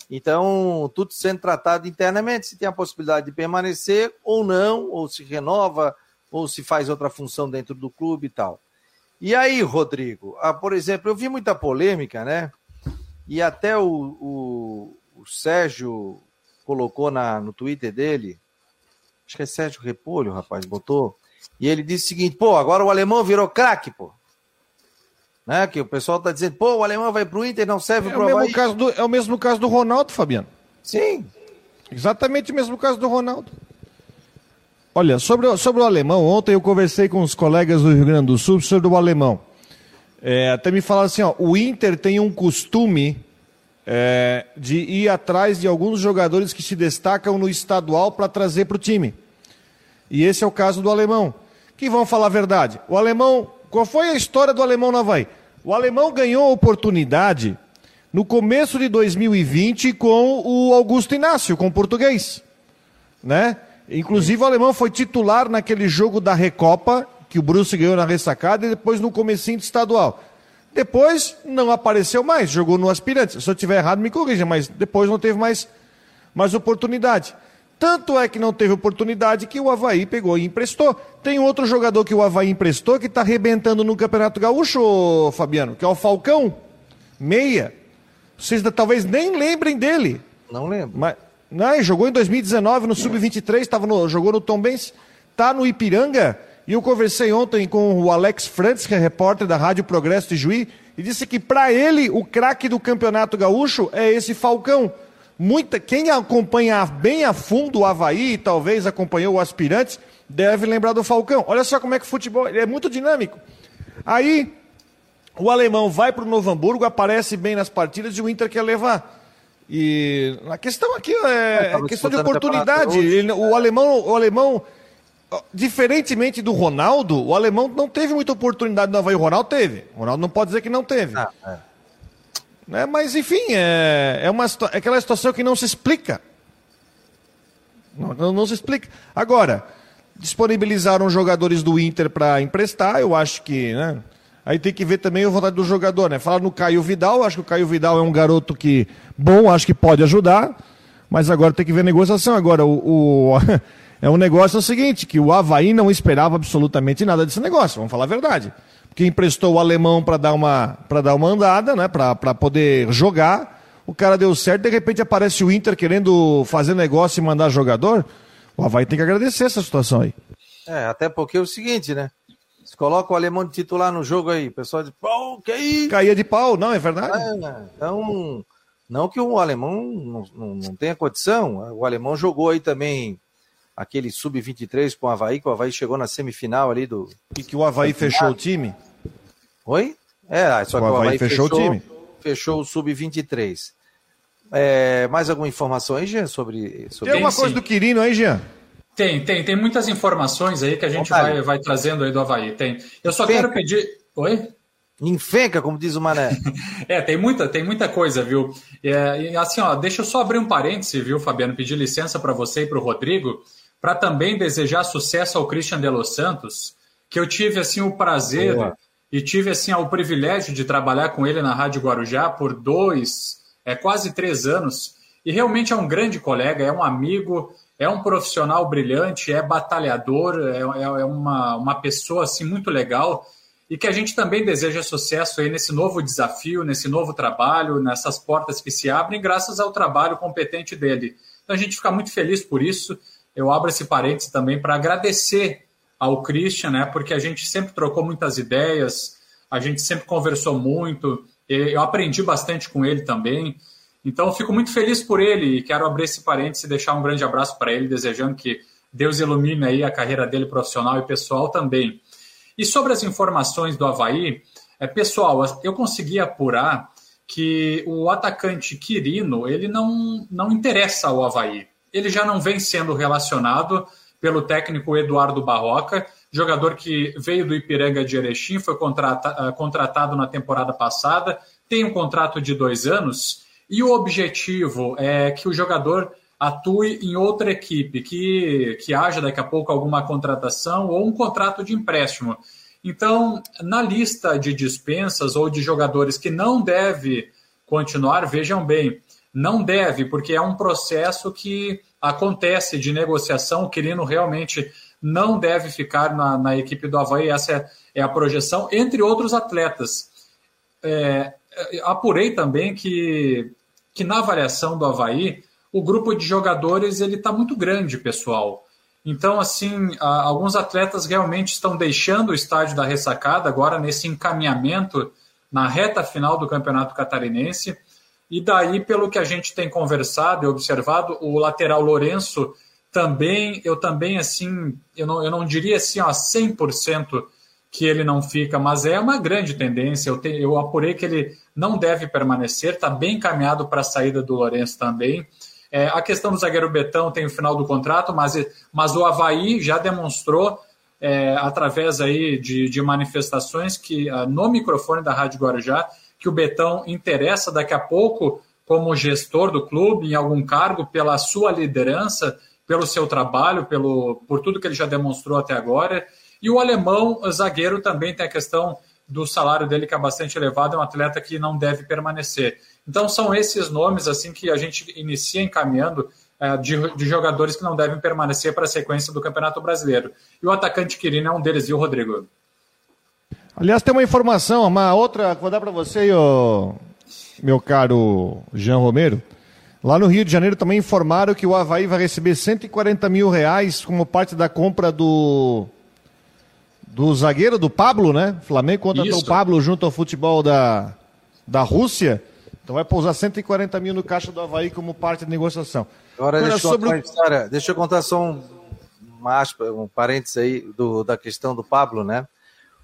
Então, tudo sendo tratado internamente, se tem a possibilidade de permanecer ou não, ou se renova, ou se faz outra função dentro do clube e tal. E aí, Rodrigo, ah, por exemplo, eu vi muita polêmica, né? E até o, o, o Sérgio colocou na, no Twitter dele, acho que é Sérgio Repolho, rapaz, botou, e ele disse o seguinte, pô, agora o alemão virou craque, pô. Né? Que o pessoal tá dizendo, pô, o alemão vai pro Inter, não serve é pro o mesmo Havaí. caso do, É o mesmo caso do Ronaldo, Fabiano. Sim. Exatamente o mesmo caso do Ronaldo. Olha, sobre, o- sobre o alemão, ontem eu conversei com os colegas do Rio Grande do Sul sobre o alemão. É, até me falaram assim, ó, o Inter tem um costume é, de ir atrás de alguns jogadores que se destacam no estadual para trazer para o time. E esse é o caso do alemão. Que vão falar a verdade. O alemão, qual foi a história do alemão no Havaí? O alemão ganhou a oportunidade no começo de 2020 com o Augusto Inácio, com o português. Né? Inclusive o alemão foi titular naquele jogo da Recopa, que o Bruce ganhou na ressacada, e depois no comecinho de estadual. Depois não apareceu mais, jogou no aspirante. Se eu estiver errado, me corrija, mas depois não teve mais, mais oportunidade. Tanto é que não teve oportunidade que o Havaí pegou e emprestou. Tem outro jogador que o Havaí emprestou que está arrebentando no Campeonato Gaúcho, Fabiano, que é o Falcão, meia. Vocês talvez nem lembrem dele. Não lembro. Mas, não, jogou em 2019 no Sub-23, tava no, jogou no Tombense, tá no Ipiranga. E eu conversei ontem com o Alex Frantz, que é repórter da Rádio Progresso de Juí, e disse que para ele o craque do Campeonato Gaúcho é esse Falcão. Muita, quem acompanha bem a fundo o Havaí, talvez acompanhou o Aspirantes, deve lembrar do Falcão. Olha só como é que o futebol é muito dinâmico. Aí o alemão vai para o Novo Hamburgo, aparece bem nas partidas e o Inter quer levar. E a questão aqui é, tava é questão de oportunidade. Ele- o alemão, o alemão, diferentemente do Ronaldo, o alemão não teve muita oportunidade no Havaí. O Ronaldo teve. O Ronaldo não pode dizer que não teve. Ah, é. Né? Mas, enfim, é, é, uma, é aquela situação que não se explica. Não, não, não se explica. Agora, disponibilizaram jogadores do Inter para emprestar, eu acho que. Né? Aí tem que ver também a vontade do jogador, né? Falar no Caio Vidal, acho que o Caio Vidal é um garoto que, bom, acho que pode ajudar, mas agora tem que ver a negociação. Agora, o, o- é um negócio é o seguinte, que o Havaí não esperava absolutamente nada desse negócio, vamos falar a verdade. Porque emprestou o alemão para dar uma dar uma andada, né? Para poder jogar. O cara deu certo, de repente aparece o Inter querendo fazer negócio e mandar jogador. O Havaí tem que agradecer essa situação aí. É, até porque é o seguinte, né? Coloca o alemão de titular no jogo aí, o pessoal diz, pô, que isso? Caía de pau, não, é verdade? É, então, não que o alemão não, não, não tenha condição. O alemão jogou aí também aquele sub-23 com o Havaí, que o Havaí chegou na semifinal ali do. E que o Havaí fechou o time. Oi? É, só O que o Havaí Havaí fechou fechou, o time. Fechou o sub-23. É, mais alguma informação aí, Jean, sobre, sobre Tem alguma coisa do Quirino aí, Jean? Tem, tem, tem muitas informações aí que a gente vai, vai trazendo aí do Havaí. Tem. Eu só quero pedir. Oi? Enfenca, como diz o Mané. É, tem muita, tem muita coisa, viu? É, e assim, ó, deixa eu só abrir um parêntese, viu, Fabiano? Pedir licença para você e para o Rodrigo, para também desejar sucesso ao Christian de Los Santos, que eu tive assim o prazer Boa. e tive assim o privilégio de trabalhar com ele na Rádio Guarujá por dois, é quase três anos. E realmente é um grande colega, é um amigo, é um profissional brilhante, é batalhador, é, é- é uma, uma pessoa assim muito legal e que a gente também deseja sucesso aí nesse novo desafio, nesse novo trabalho, nessas portas que se abrem, graças ao trabalho competente dele. Então a gente fica muito feliz por isso. Eu abro esse parênteses também para agradecer ao Christian, né? Porque a gente sempre trocou muitas ideias, a gente sempre conversou muito, eu aprendi bastante com ele também. Então fico muito feliz por ele e quero abrir esse parênteses e deixar um grande abraço para ele, desejando que Deus ilumine aí a carreira dele profissional e pessoal também. E sobre as informações do Havaí, é, pessoal, eu consegui apurar que o atacante Quirino ele não, não interessa ao Havaí. Ele já não vem sendo relacionado pelo técnico Eduardo Barroca, jogador que veio do Ipiranga de Erechim, foi contrata- ah, contratado na temporada passada, tem um contrato de dois anos, e o objetivo é que o jogador atue em outra equipe, que, que haja daqui a pouco alguma contratação ou um contrato de empréstimo. Então, na lista de dispensas ou de jogadores que não deve continuar, vejam bem, não deve, porque é um processo que acontece de negociação. O Quirino realmente não deve ficar na, na equipe do Havaí, essa é, é, a projeção, entre outros atletas. É, apurei também que, que na avaliação do Havaí, o grupo de jogadores ele está muito grande, pessoal. Então, assim, alguns atletas realmente estão deixando o estádio da ressacada agora nesse encaminhamento na reta final do Campeonato Catarinense. E daí, pelo que a gente tem conversado e observado, o lateral Lourenço também, eu também, assim, eu não, eu não diria assim, ó, 100% que ele não fica, mas é uma grande tendência. Eu, te, eu apurei que ele não deve permanecer, está bem encaminhado para a saída do Lourenço também. É, a questão do zagueiro Betão tem o final do contrato, mas, mas o Havaí já demonstrou, é, através aí de, de manifestações, que uh, no microfone da Rádio Guarujá, que o Betão interessa daqui a pouco como gestor do clube, em algum cargo, pela sua liderança, pelo seu trabalho, pelo, por tudo que ele já demonstrou até agora. E o alemão, o zagueiro, também tem a questão do salário dele, que é bastante elevado, é um atleta que não deve permanecer. Então são esses nomes assim que a gente inicia encaminhando é, de, de, jogadores que não devem permanecer para a sequência do Campeonato Brasileiro. E o atacante Quirino é um deles, viu, Rodrigo? Aliás, tem uma informação, uma outra, vou dar para você, meu caro Jean Romero. Lá no Rio de Janeiro também informaram que o Havaí vai receber 140 mil reais como parte da compra do do zagueiro do Pablo, né? O Flamengo contratou Isso. o Pablo junto ao futebol da, da Rússia. Então vai pousar 140 mil no caixa do Havaí como parte de negociação. Agora, Agora deixa, sobre... eu contar história, deixa eu contar só um, uma aspa, um parênteses aí do, da questão do Pablo, né?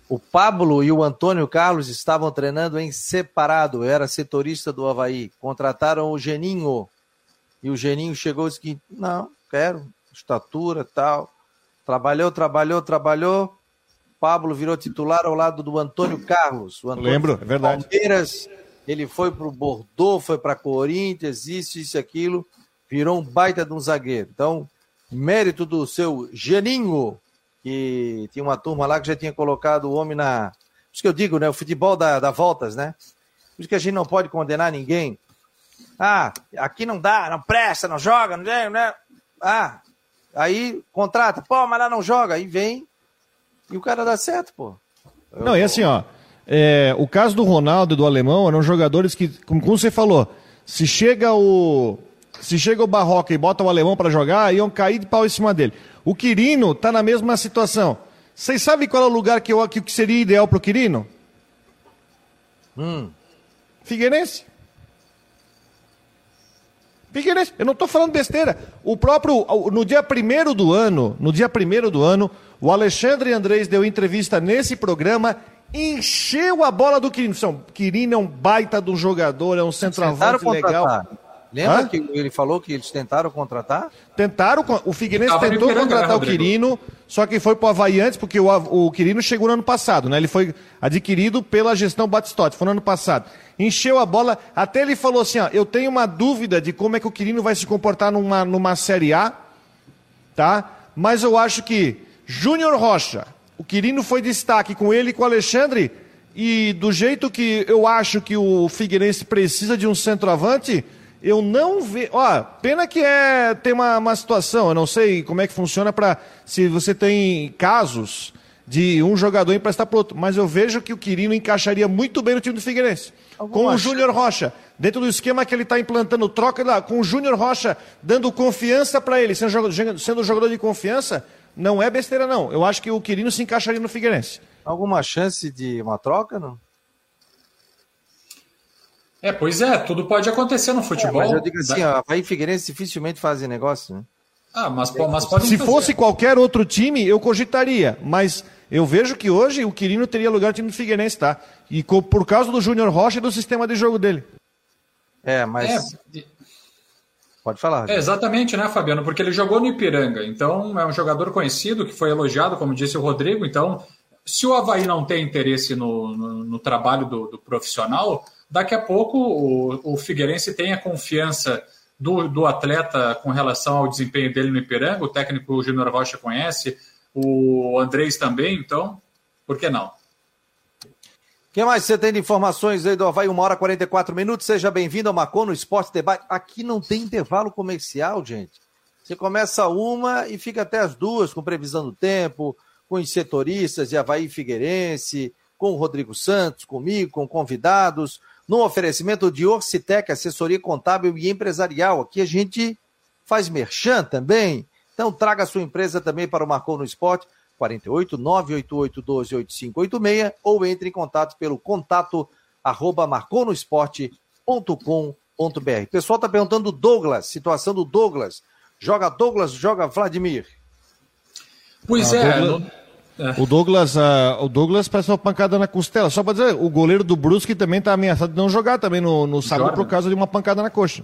O Pablo e o Antônio Carlos estavam treinando em separado, era setorista do Havaí. Contrataram o Geninho. E o Geninho chegou e disse: Não, quero, estatura tal. Trabalhou, trabalhou, trabalhou. Pablo virou titular ao lado do Antônio Carlos. O Antônio Lembro, é verdade. Palmeiras ele foi para o Bordeaux, foi para Corinthians, isso, isso, aquilo, virou um baita de um zagueiro. Então, mérito do seu Geninho, que tinha uma turma lá que já tinha colocado o homem na. Por isso que eu digo, né? O futebol dá, dá voltas, né? Por isso que a gente não pode condenar ninguém. Ah, aqui não dá, não presta, não joga, não né? Ah, aí contrata, pô, mas lá não joga, aí vem e o cara dá certo, pô. Não, e assim, ó, é, o caso do Ronaldo e do Alemão eram jogadores que, como, você falou, se chega o se chega o Barroca e bota o Alemão para jogar, iam cair de pau em cima dele. O Quirino está na mesma situação. Vocês sabem qual é o lugar que, eu, que seria ideal para o Quirino? Hum. Figueirense. Figueirense. Eu não estou falando besteira. O próprio, no dia primeiro do ano, no dia primeiro do ano, o Alexandre Andrés deu entrevista nesse programa encheu a bola do Quirino. São, Quirino é um baita de um jogador, é um centroavante legal. Lembra Hã? que ele falou que eles tentaram contratar? Tentaram, o Figueirense tentou contratar o Quirino, só que foi para o Havaí antes, porque o, o Quirino chegou no ano passado, né? Ele foi adquirido pela gestão Batistotti, foi no ano passado. Encheu a bola, até ele falou assim, ó, eu tenho uma dúvida de como é que o Quirino vai se comportar numa, numa Série A, tá? Mas eu acho que Júnior Rocha, o Quirino foi destaque com ele e com o Alexandre. E do jeito que eu acho que o Figueirense precisa de um centroavante, eu não vejo. Ó, pena que é tem uma, uma situação, eu não sei como é que funciona para se você tem casos de um jogador emprestar para outro, mas eu vejo que o Quirino encaixaria muito bem no time do Figueirense. com o Júnior Rocha, dentro do esquema que ele está implantando, troca lá, com o Júnior Rocha dando confiança para ele, sendo, sendo um jogador de confiança, não é besteira, não. Eu acho que o Quirino se encaixaria no Figueirense. Alguma chance de uma troca, não? É, pois é, tudo pode acontecer no futebol. É, mas eu digo assim, ó, vai Figueirense dificilmente fazem negócio, né? Ah, mas, mas pode Se fazer. fosse qualquer outro time, eu cogitaria, mas eu vejo que hoje o Quirino teria lugar no time do Figueirense, tá? E por causa do Júnior Rocha e do sistema de jogo dele. É, mas é, Pode falar. É, exatamente, né, Fabiano? Porque ele jogou no Ipiranga, então é um jogador conhecido que foi elogiado, como disse o Rodrigo. Então, se o Havaí não tem interesse no, no, no trabalho do, do, profissional, daqui a pouco o, o, Figueirense tem a confiança do, do atleta com relação ao desempenho dele no Ipiranga. O técnico Júnior Rocha conhece, o Andrés também, então, por que não? Quem mais você tem de informações aí do Havaí? Uma hora e 44 minutos. Seja bem-vindo ao Macon no Esporte Debate. Aqui não tem intervalo comercial, gente. Você começa uma e fica até as duas, com previsão do tempo, com os setoristas de Havaí Figueirense, com o Rodrigo Santos, comigo, com convidados, no oferecimento de Orcitec, assessoria contábil e empresarial. Aqui a gente faz merchan também. Então traga a sua empresa também para o Marcou no Esporte, 48 988 12 8586 ou entre em contato pelo contato arroba marconosport.com.br. O pessoal está perguntando do Douglas, situação do Douglas. Joga Douglas, joga Vladimir. Pois ah, é, Douglas... O Douglas, uh, o Douglas parece uma pancada na costela. Só para dizer, o goleiro do Brusque também está ameaçado de não jogar também no, no sábado por causa de uma pancada na coxa.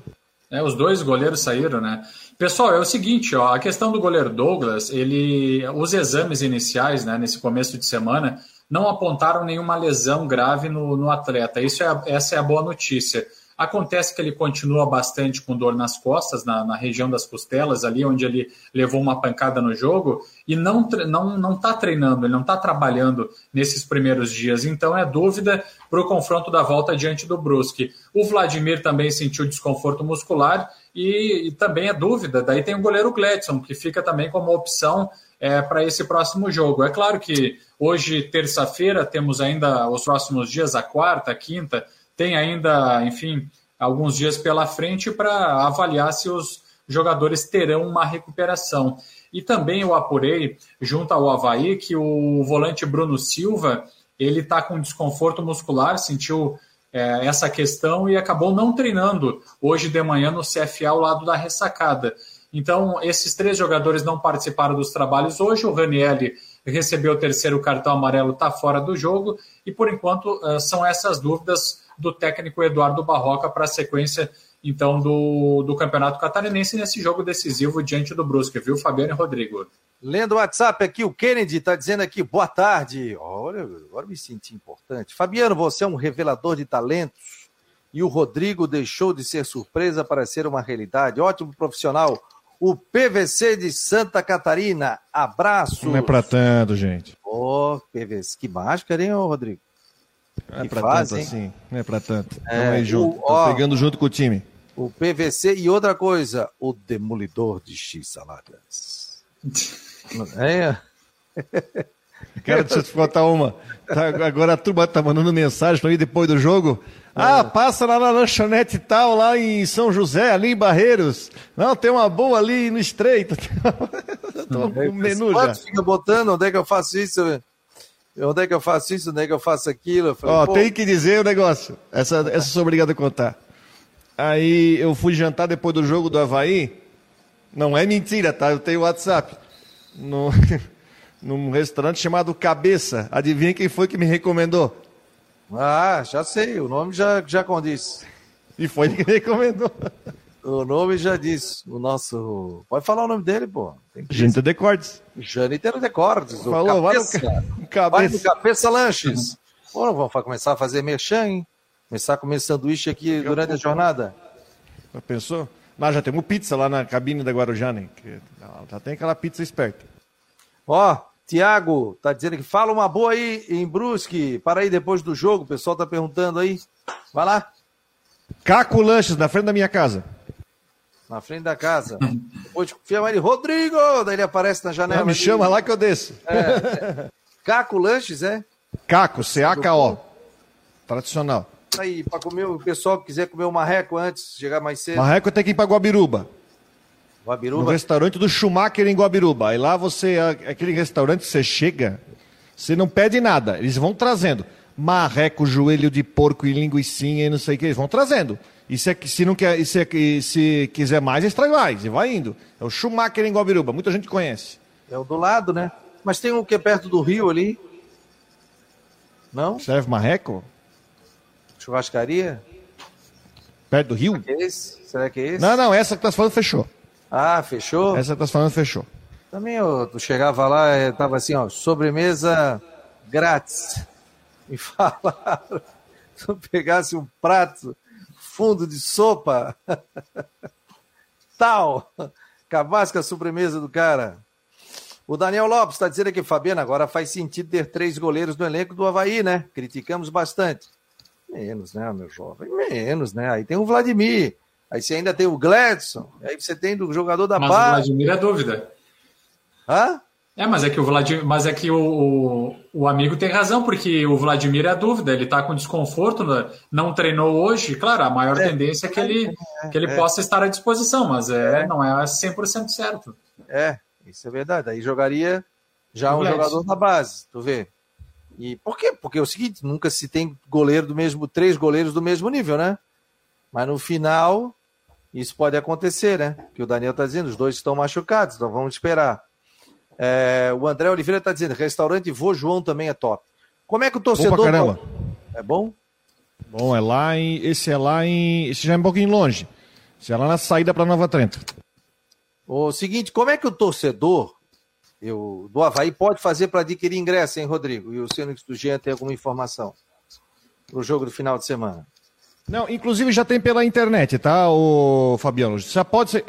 É, os dois goleiros saíram, né? Pessoal, é o seguinte, ó, a questão do goleiro Douglas, ele, os exames iniciais, né, nesse começo de semana, não apontaram nenhuma lesão grave no, no atleta. Isso é, essa é a boa notícia. Acontece que ele continua bastante com dor nas costas, na, na, região das costelas, ali onde ele levou uma pancada no jogo, e não não não está treinando, ele não está trabalhando nesses primeiros dias. Então é dúvida para o confronto da volta diante do Brusque. O Vladimir também sentiu desconforto muscular e, e também é dúvida. Daí tem o goleiro Gledson, que fica também como opção é, para esse próximo jogo. É claro que hoje, terça-feira, temos ainda os próximos dias, a quarta, a quinta tem ainda, enfim, alguns dias pela frente para avaliar se os jogadores terão uma recuperação. E também eu apurei, junto ao Havaí, que o volante Bruno Silva ele está com desconforto muscular, sentiu é, essa questão e acabou não treinando hoje de manhã no CFA ao lado da ressacada. Então, esses três jogadores não participaram dos trabalhos hoje. O Ranielli recebeu o terceiro cartão amarelo, está fora do jogo. E, por enquanto, são essas dúvidas do técnico Eduardo Barroca para a sequência então do, do Campeonato Catarinense nesse jogo decisivo diante do Brusque, viu, Fabiano e Rodrigo? Lendo o WhatsApp aqui, o Kennedy está dizendo aqui, boa tarde. Olha, agora me senti importante. Fabiano, você é um revelador de talentos e o Rodrigo deixou de ser surpresa para ser uma realidade. Ótimo profissional. O PVC de Santa Catarina. Abraço. Não é para tanto, gente. Ô, oh, PVC, que mágica, hein, Rodrigo? Não é pra tanto assim, não é pra tanto. É, aí junto, o, ó, pegando junto com o time. O PVC e outra coisa, o demolidor de X saladas. é? Cara, deixa eu te contar uma. Tá, agora a turma tá mandando mensagem pra mim depois do jogo. Ah, é. passa lá na lanchonete tal, lá em São José, ali em Barreiros. Não, tem uma boa ali no Estreito. Tô com o menu já. fica botando? Onde é que eu faço isso? Onde é que eu faço isso? Onde é que eu faço aquilo? Ó, tem que dizer o negócio. Essa, essa sou obrigado a contar. Aí eu fui jantar depois do jogo do Havaí. Não é mentira, tá? Eu tenho WhatsApp. No, num restaurante chamado Cabeça. Adivinha quem foi que me recomendou? Ah, já sei. O nome já, já condiz. E foi ele que me recomendou. O nome já disse. O nosso. Pode falar o nome dele, pô. Janita Decordes. Janita Decordes. Falou, vai no, cabeça. Vai no Cabeça Lanches. Bom, vamos começar a fazer merchan, hein? Começar a comer sanduíche aqui Daqui durante a, a jornada. Já pensou? Nós já temos pizza lá na cabine da Guarujá, né? Já tem aquela pizza esperta. Ó, Tiago, tá dizendo que fala uma boa aí em Brusque, para aí depois do jogo, o pessoal tá perguntando aí. Vai lá. Caco Lanches, na frente da minha casa na frente da casa. Depois chama ele, Rodrigo! Daí ele aparece na janela. Não, me chama lá que eu desço. É, é. Caco Lanches, é? Caco, C-A-K-O. Tradicional. Aí, para comer, o pessoal que quiser comer o marreco antes, chegar mais cedo. Marreco tem que ir para Guabiruba. Guabiruba? No restaurante do Schumacher em Guabiruba. Aí lá você, aquele restaurante, você chega, você não pede nada, eles vão trazendo. Marreco, joelho de porco e linguiçinha e não sei o que, eles vão trazendo. E se, se, não quer, e se, se quiser mais, eles trazem mais, e vai indo. É o Schumacher em Guabiruba, muita gente conhece. É o do lado, né? Mas tem um que é perto do rio ali. Não? Serve marreco? Churrascaria? Perto do rio? Será que é esse? Será que é esse? Não, não, essa que tá falando fechou. Ah, fechou? Essa que tá falando fechou. Também eu, tu chegava lá, eh, tava assim, ó, sobremesa grátis. Me falaram, se eu pegasse um prato fundo de sopa. Tal. Acabasse com a sobremesa do cara. O Daniel Lopes está dizendo aqui, Fabiano, agora faz sentido ter três goleiros no elenco do Havaí, né? Criticamos bastante. Menos, né, meu jovem? Menos, né? Aí tem o Vladimir, aí você ainda tem o Gladson, aí você tem do jogador da Mas base. o Vladimir é dúvida. Hã? É, mas é que o Vladimir, mas é que o, o, o amigo tem razão, porque o Vladimir é a dúvida, ele tá com desconforto, né? não treinou hoje, claro, a maior É, tendência é que ele, que ele é. possa estar à disposição, mas é, não é 100% certo. É, isso é verdade. Aí jogaria já O um jogador da base, tu vê. E por quê? Porque é o seguinte, nunca se tem goleiro do mesmo, três goleiros do mesmo nível, né? Mas no final, isso pode acontecer, né? Que o Daniel tá dizendo, os dois estão machucados, então vamos esperar. É, o André Oliveira tá dizendo, restaurante Vô João também é top. Como é que o torcedor. É bom? Bom, é lá em. Esse é lá em. Esse já é um pouquinho longe. Esse é lá na saída pra Nova Trento. O seguinte, como é que o torcedor eu, do Havaí pode fazer para adquirir ingresso, hein, Rodrigo? E o Cênix do Jean tem alguma informação para o jogo do final de semana? Não, inclusive já tem pela internet, tá, o Fabiano? Já pode ser.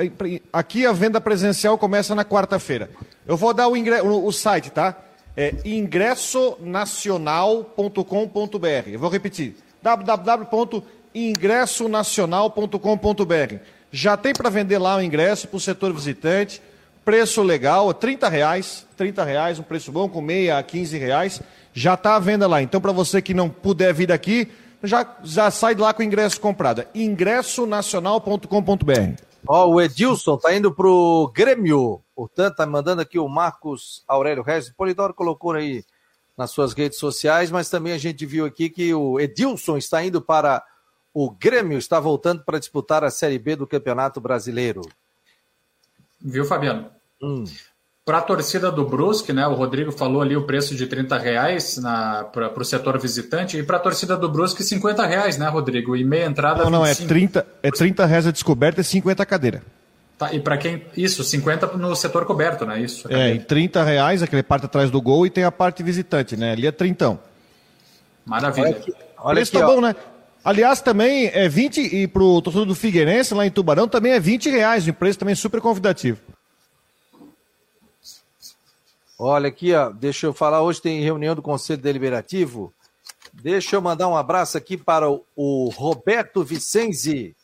Aqui a venda presencial começa na quarta-feira. Eu vou dar o, ingre... o site, tá? É ingressonacional.com.br. Eu vou repetir: www.ingressonacional.com.br. Já tem para vender lá o ingresso para o setor visitante. Preço legal, 30 reais, 30 reais, um preço bom, com meia a 15 reais. Já está à venda lá. Então, para você que não puder vir aqui, já, já sai de lá com o ingresso comprado. Ingressonacional.com.br. Ó, o Edilson tá indo pro Grêmio. Portanto, tá mandando aqui o Marcos Aurélio Regis. O Polidoro colocou aí nas suas redes sociais, mas também a gente viu aqui que o Edilson está indo para o Grêmio, está voltando para disputar a Série B do Campeonato Brasileiro. Viu, Fabiano? Hum. Para a torcida do Brusque, né? O Rodrigo falou ali o preço de 30 reais para o setor visitante. E para a torcida do Brusque, 50 reais, né, Rodrigo? E meia entrada. Não, não, é 25. 30, é 30 reais a descoberta e 50 a cadeira. Tá, e para quem. Isso, 50 no setor coberto, né? Isso. É, e 30 reais, aquele parte atrás do gol, e tem a parte visitante, né? Ali é trintão. Maravilha. Olha aqui, O olha preço aqui tá ó. bom, né? Aliás, também é 20, e pro torcedor do Figueirense, lá em Tubarão, também é 20 reais, um preço também super convidativo. Olha aqui, ó, deixa eu falar, hoje tem reunião do Conselho Deliberativo. Deixa eu mandar um abraço aqui para o, Roberto Vicenzi.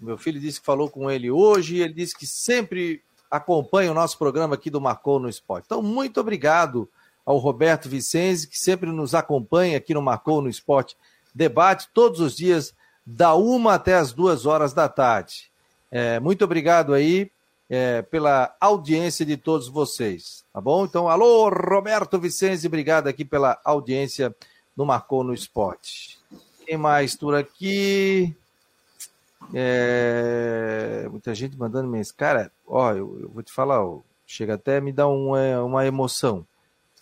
Meu filho disse que falou com ele hoje, e ele disse que sempre acompanha o nosso programa aqui do Marcou no Esporte. Então, muito obrigado ao Roberto Vicenzi, que sempre nos acompanha aqui no Marcou no Esporte Debate, todos os dias, da uma até as duas horas da tarde. É, muito obrigado aí é, pela audiência de todos vocês, tá bom? Então, alô, Roberto Vicenzi, obrigado aqui pela audiência no Marcou no Esporte. Quem mais por aqui? É, muita gente mandando mensagem. Cara, ó, eu, eu vou te falar, ó, chega até me dar uma, uma emoção.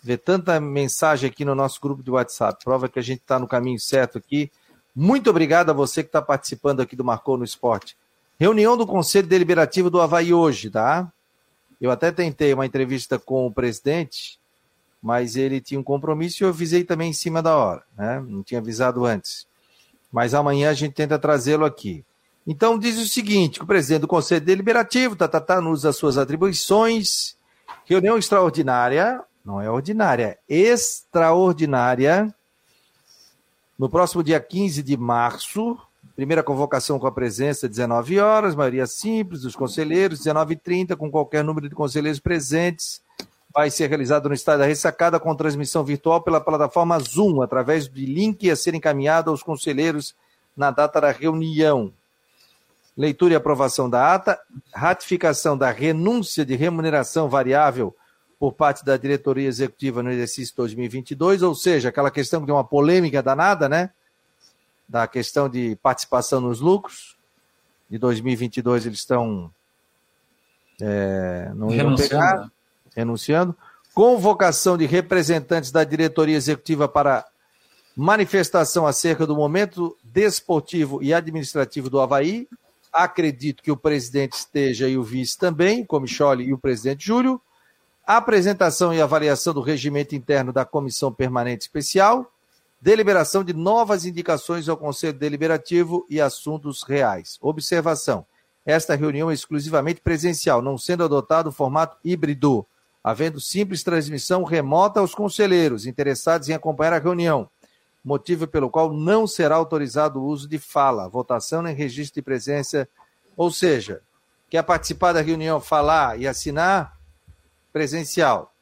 Ver tanta mensagem aqui no nosso grupo de WhatsApp, prova que a gente está no caminho certo aqui. Muito obrigado a você que está participando aqui do Marcou no Esporte. Reunião do Conselho Deliberativo do Havaí hoje, tá? Eu até tentei uma entrevista com o presidente, mas ele tinha um compromisso e eu avisei também em cima da hora, né? Não tinha avisado antes. Mas amanhã a gente tenta trazê-lo aqui. Então diz o seguinte, o presidente do Conselho Deliberativo, tá, tá, tá, usa as suas atribuições, reunião extraordinária, não é ordinária, é extraordinária, no próximo dia 15 de março, primeira convocação com a presença, 19 horas, maioria simples dos conselheiros, 19h30, com qualquer número de conselheiros presentes, vai ser realizado no estádio da Ressacada com transmissão virtual pela plataforma Zoom, através de link a ser encaminhado aos conselheiros na data da reunião. Leitura e aprovação da ata, ratificação da renúncia de remuneração variável por parte da diretoria executiva no exercício 2022, ou seja, aquela questão que tem uma polêmica danada, né? Da questão de participação nos lucros. De 2022 eles estão é, não iam pegar, Renunciando. né? renunciando. Convocação de representantes da diretoria executiva para manifestação acerca do momento desportivo e administrativo do Havaí. Acredito que o presidente esteja e o vice também, Comicholi e o presidente Júlio. Apresentação e avaliação do regimento interno da Comissão Permanente Especial. Deliberação de novas indicações ao Conselho Deliberativo e assuntos reais. Observação. esta reunião é exclusivamente presencial, não sendo adotado o formato híbrido, havendo simples transmissão remota aos conselheiros interessados em acompanhar a reunião, motivo pelo qual não será autorizado o uso de fala, votação nem registro de presença, ou seja, quer participar da reunião, falar e assinar, presencial.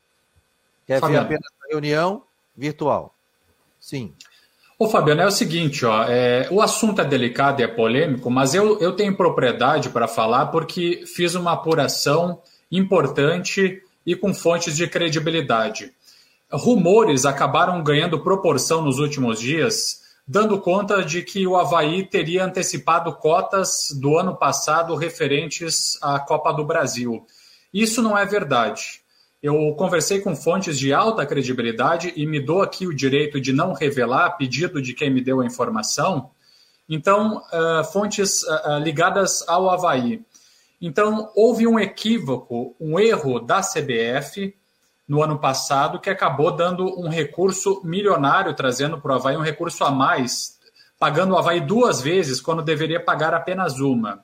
Quer Fabiano. ver apenas a reunião, virtual. Sim. Ô, Fabiano, é o seguinte, ó, é, o assunto é delicado e é polêmico, mas eu, eu tenho propriedade para falar porque fiz uma apuração importante e com fontes de credibilidade. Rumores acabaram ganhando proporção nos últimos dias, dando conta de que o Havaí teria antecipado cotas do ano passado referentes à Copa do Brasil. Isso não é verdade. Eu conversei com fontes de alta credibilidade e me dou aqui o direito de não revelar a pedido de quem me deu a informação. Então, uh, fontes uh, ligadas ao Havaí. Então, houve um equívoco, um erro da CBF no ano passado que acabou dando um recurso milionário, trazendo para o Havaí um recurso a mais, pagando o Havaí duas vezes quando deveria pagar apenas uma.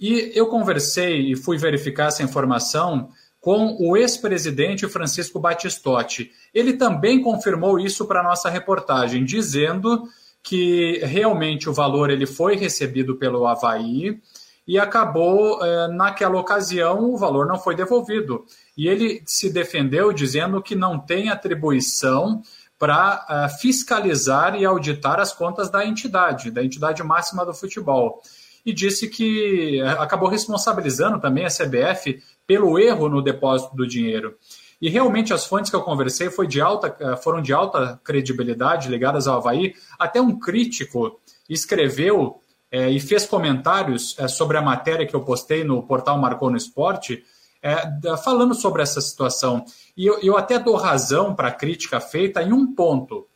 E eu conversei e fui verificar essa informação com o ex-presidente Francisco Batistotti. Ele também confirmou isso para a nossa reportagem, dizendo que realmente o valor ele foi recebido pelo Havaí e acabou, é, naquela ocasião, o valor não foi devolvido. E ele se defendeu dizendo que não tem atribuição para uh, fiscalizar e auditar as contas da entidade, da entidade máxima do futebol. E disse que é, acabou responsabilizando também a CBF pelo erro no depósito do dinheiro. E realmente as fontes que eu conversei de alta, eh, foram de alta credibilidade ligadas ao Havaí. Até um crítico escreveu é, e fez comentários é, sobre a matéria que eu postei no portal Marcou no Esporte, é, falando sobre essa situação. E eu, eu até dou razão para a crítica feita em um ponto,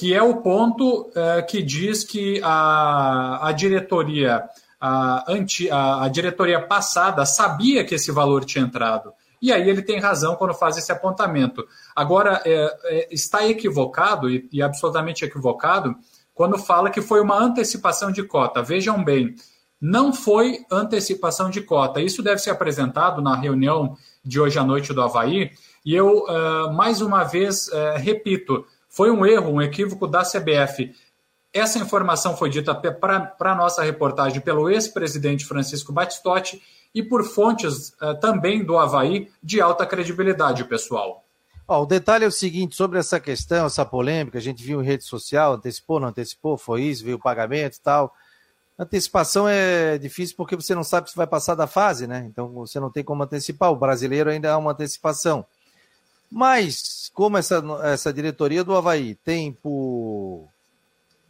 que é o ponto que diz que a, a diretoria a, anti, a, a diretoria passada sabia que esse valor tinha entrado. E aí ele tem razão quando faz esse apontamento. Agora, é, é, está equivocado, e, e, absolutamente equivocado, quando fala que foi uma antecipação de cota. Vejam bem, não foi antecipação de cota. Isso deve ser apresentado na reunião de hoje à noite do Havaí. E eu, mais uma vez, repito, foi um erro, um equívoco da CBF. Essa informação foi dita para a nossa reportagem pelo ex-presidente Francisco Batistotti e por fontes uh, também do Havaí de alta credibilidade, pessoal. o detalhe é o seguinte, sobre essa questão, essa polêmica, a gente viu em rede social, antecipou, não antecipou, foi isso, viu o pagamento e tal. Antecipação é difícil porque você não sabe se vai passar da fase, né? Então você não tem como antecipar. O brasileiro ainda há uma antecipação. Mas, como essa, essa diretoria do Havaí tem por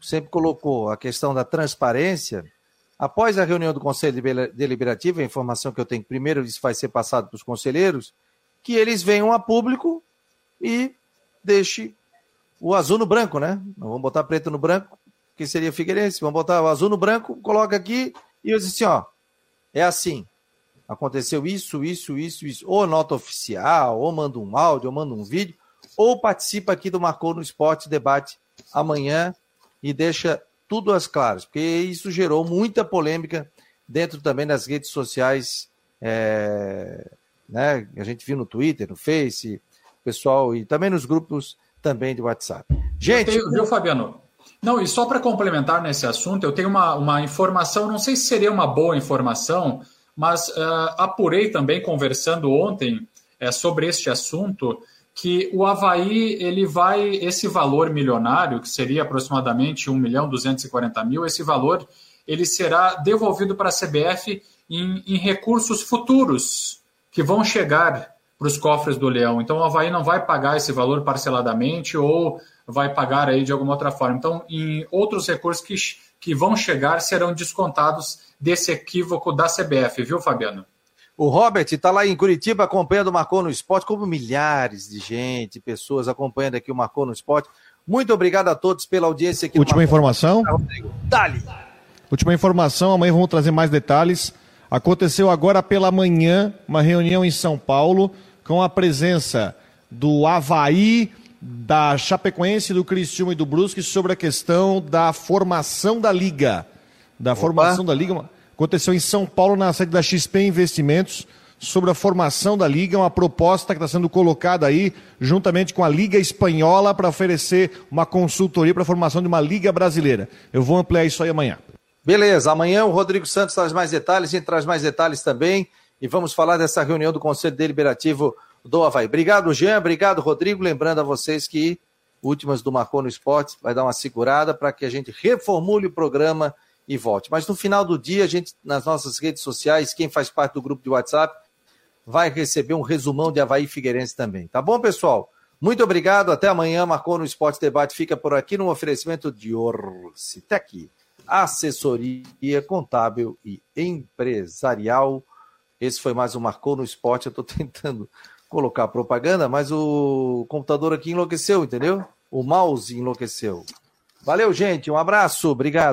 sempre colocou a questão da transparência, após a reunião do Conselho Deliberativo, a informação que eu tenho, primeiro isso vai ser passado para os conselheiros, que eles venham a público e deixe o azul no branco, né? Não vamos botar preto no branco, que seria Figueirense, vamos botar o azul no branco, coloca aqui e eu disse assim, ó, é assim, aconteceu isso, isso, isso, isso, ou nota oficial, ou manda um áudio, ou manda um vídeo, ou participa aqui do Marcou no Esporte Debate amanhã, e deixa tudo às claras, porque isso gerou muita polêmica dentro também das redes sociais, é, né? A gente viu no Twitter, no Face, pessoal, e também nos grupos também de WhatsApp. Gente. Tenho, viu, Fabiano? Não, e só para complementar nesse assunto, eu tenho uma, uma informação, não sei se seria uma boa informação, mas uh, apurei também conversando ontem uh, sobre este assunto que o Havaí ele vai, esse valor milionário, que seria aproximadamente 1 milhão 240 mil, esse valor ele será devolvido para a CBF em, em recursos futuros que vão chegar para os cofres do Leão. Então o Havaí não vai pagar esse valor parceladamente ou vai pagar aí de alguma outra forma. Então, em outros recursos que, que vão chegar serão descontados desse equívoco da CBF, viu, Fabiano? O Robert está lá em Curitiba acompanhando o Marcou no Esporte, como milhares de gente, pessoas acompanhando aqui o Marcou no Esporte. Muito obrigado a todos pela audiência aqui. Última informação. Dali. Última informação, amanhã vamos trazer mais detalhes. Aconteceu agora pela manhã uma reunião em São Paulo com a presença do Havaí, da Chapecoense, do Criciúma e do Brusque sobre a questão da formação da liga. Da Opa. formação da liga Aconteceu em São Paulo, na sede da XP Investimentos, sobre a formação da Liga, uma proposta que está sendo colocada aí, juntamente com a Liga Espanhola, para oferecer uma consultoria para a formação de uma Liga Brasileira. Eu vou ampliar isso aí amanhã. Beleza, amanhã o Rodrigo Santos traz mais detalhes, a gente traz mais detalhes também, e vamos falar dessa reunião do Conselho Deliberativo do Havaí. Obrigado, Jean, obrigado, Rodrigo. Lembrando a vocês que últimas do Marcou no Esporte vai dar uma segurada para que a gente reformule o programa e volte. Mas no final do dia, a gente, nas nossas redes sociais, quem faz parte do grupo de WhatsApp, vai receber um resumão de Havaí Figueirense também. Tá bom, pessoal? Muito obrigado, até amanhã. Marcou no Esporte Debate, fica por aqui no oferecimento de Orcitec, assessoria contábil e empresarial. Esse foi mais um Marcou no Esporte. Eu estou tentando colocar propaganda, mas o computador aqui enlouqueceu, entendeu? O mouse enlouqueceu. Valeu, gente. Um abraço. Obrigado.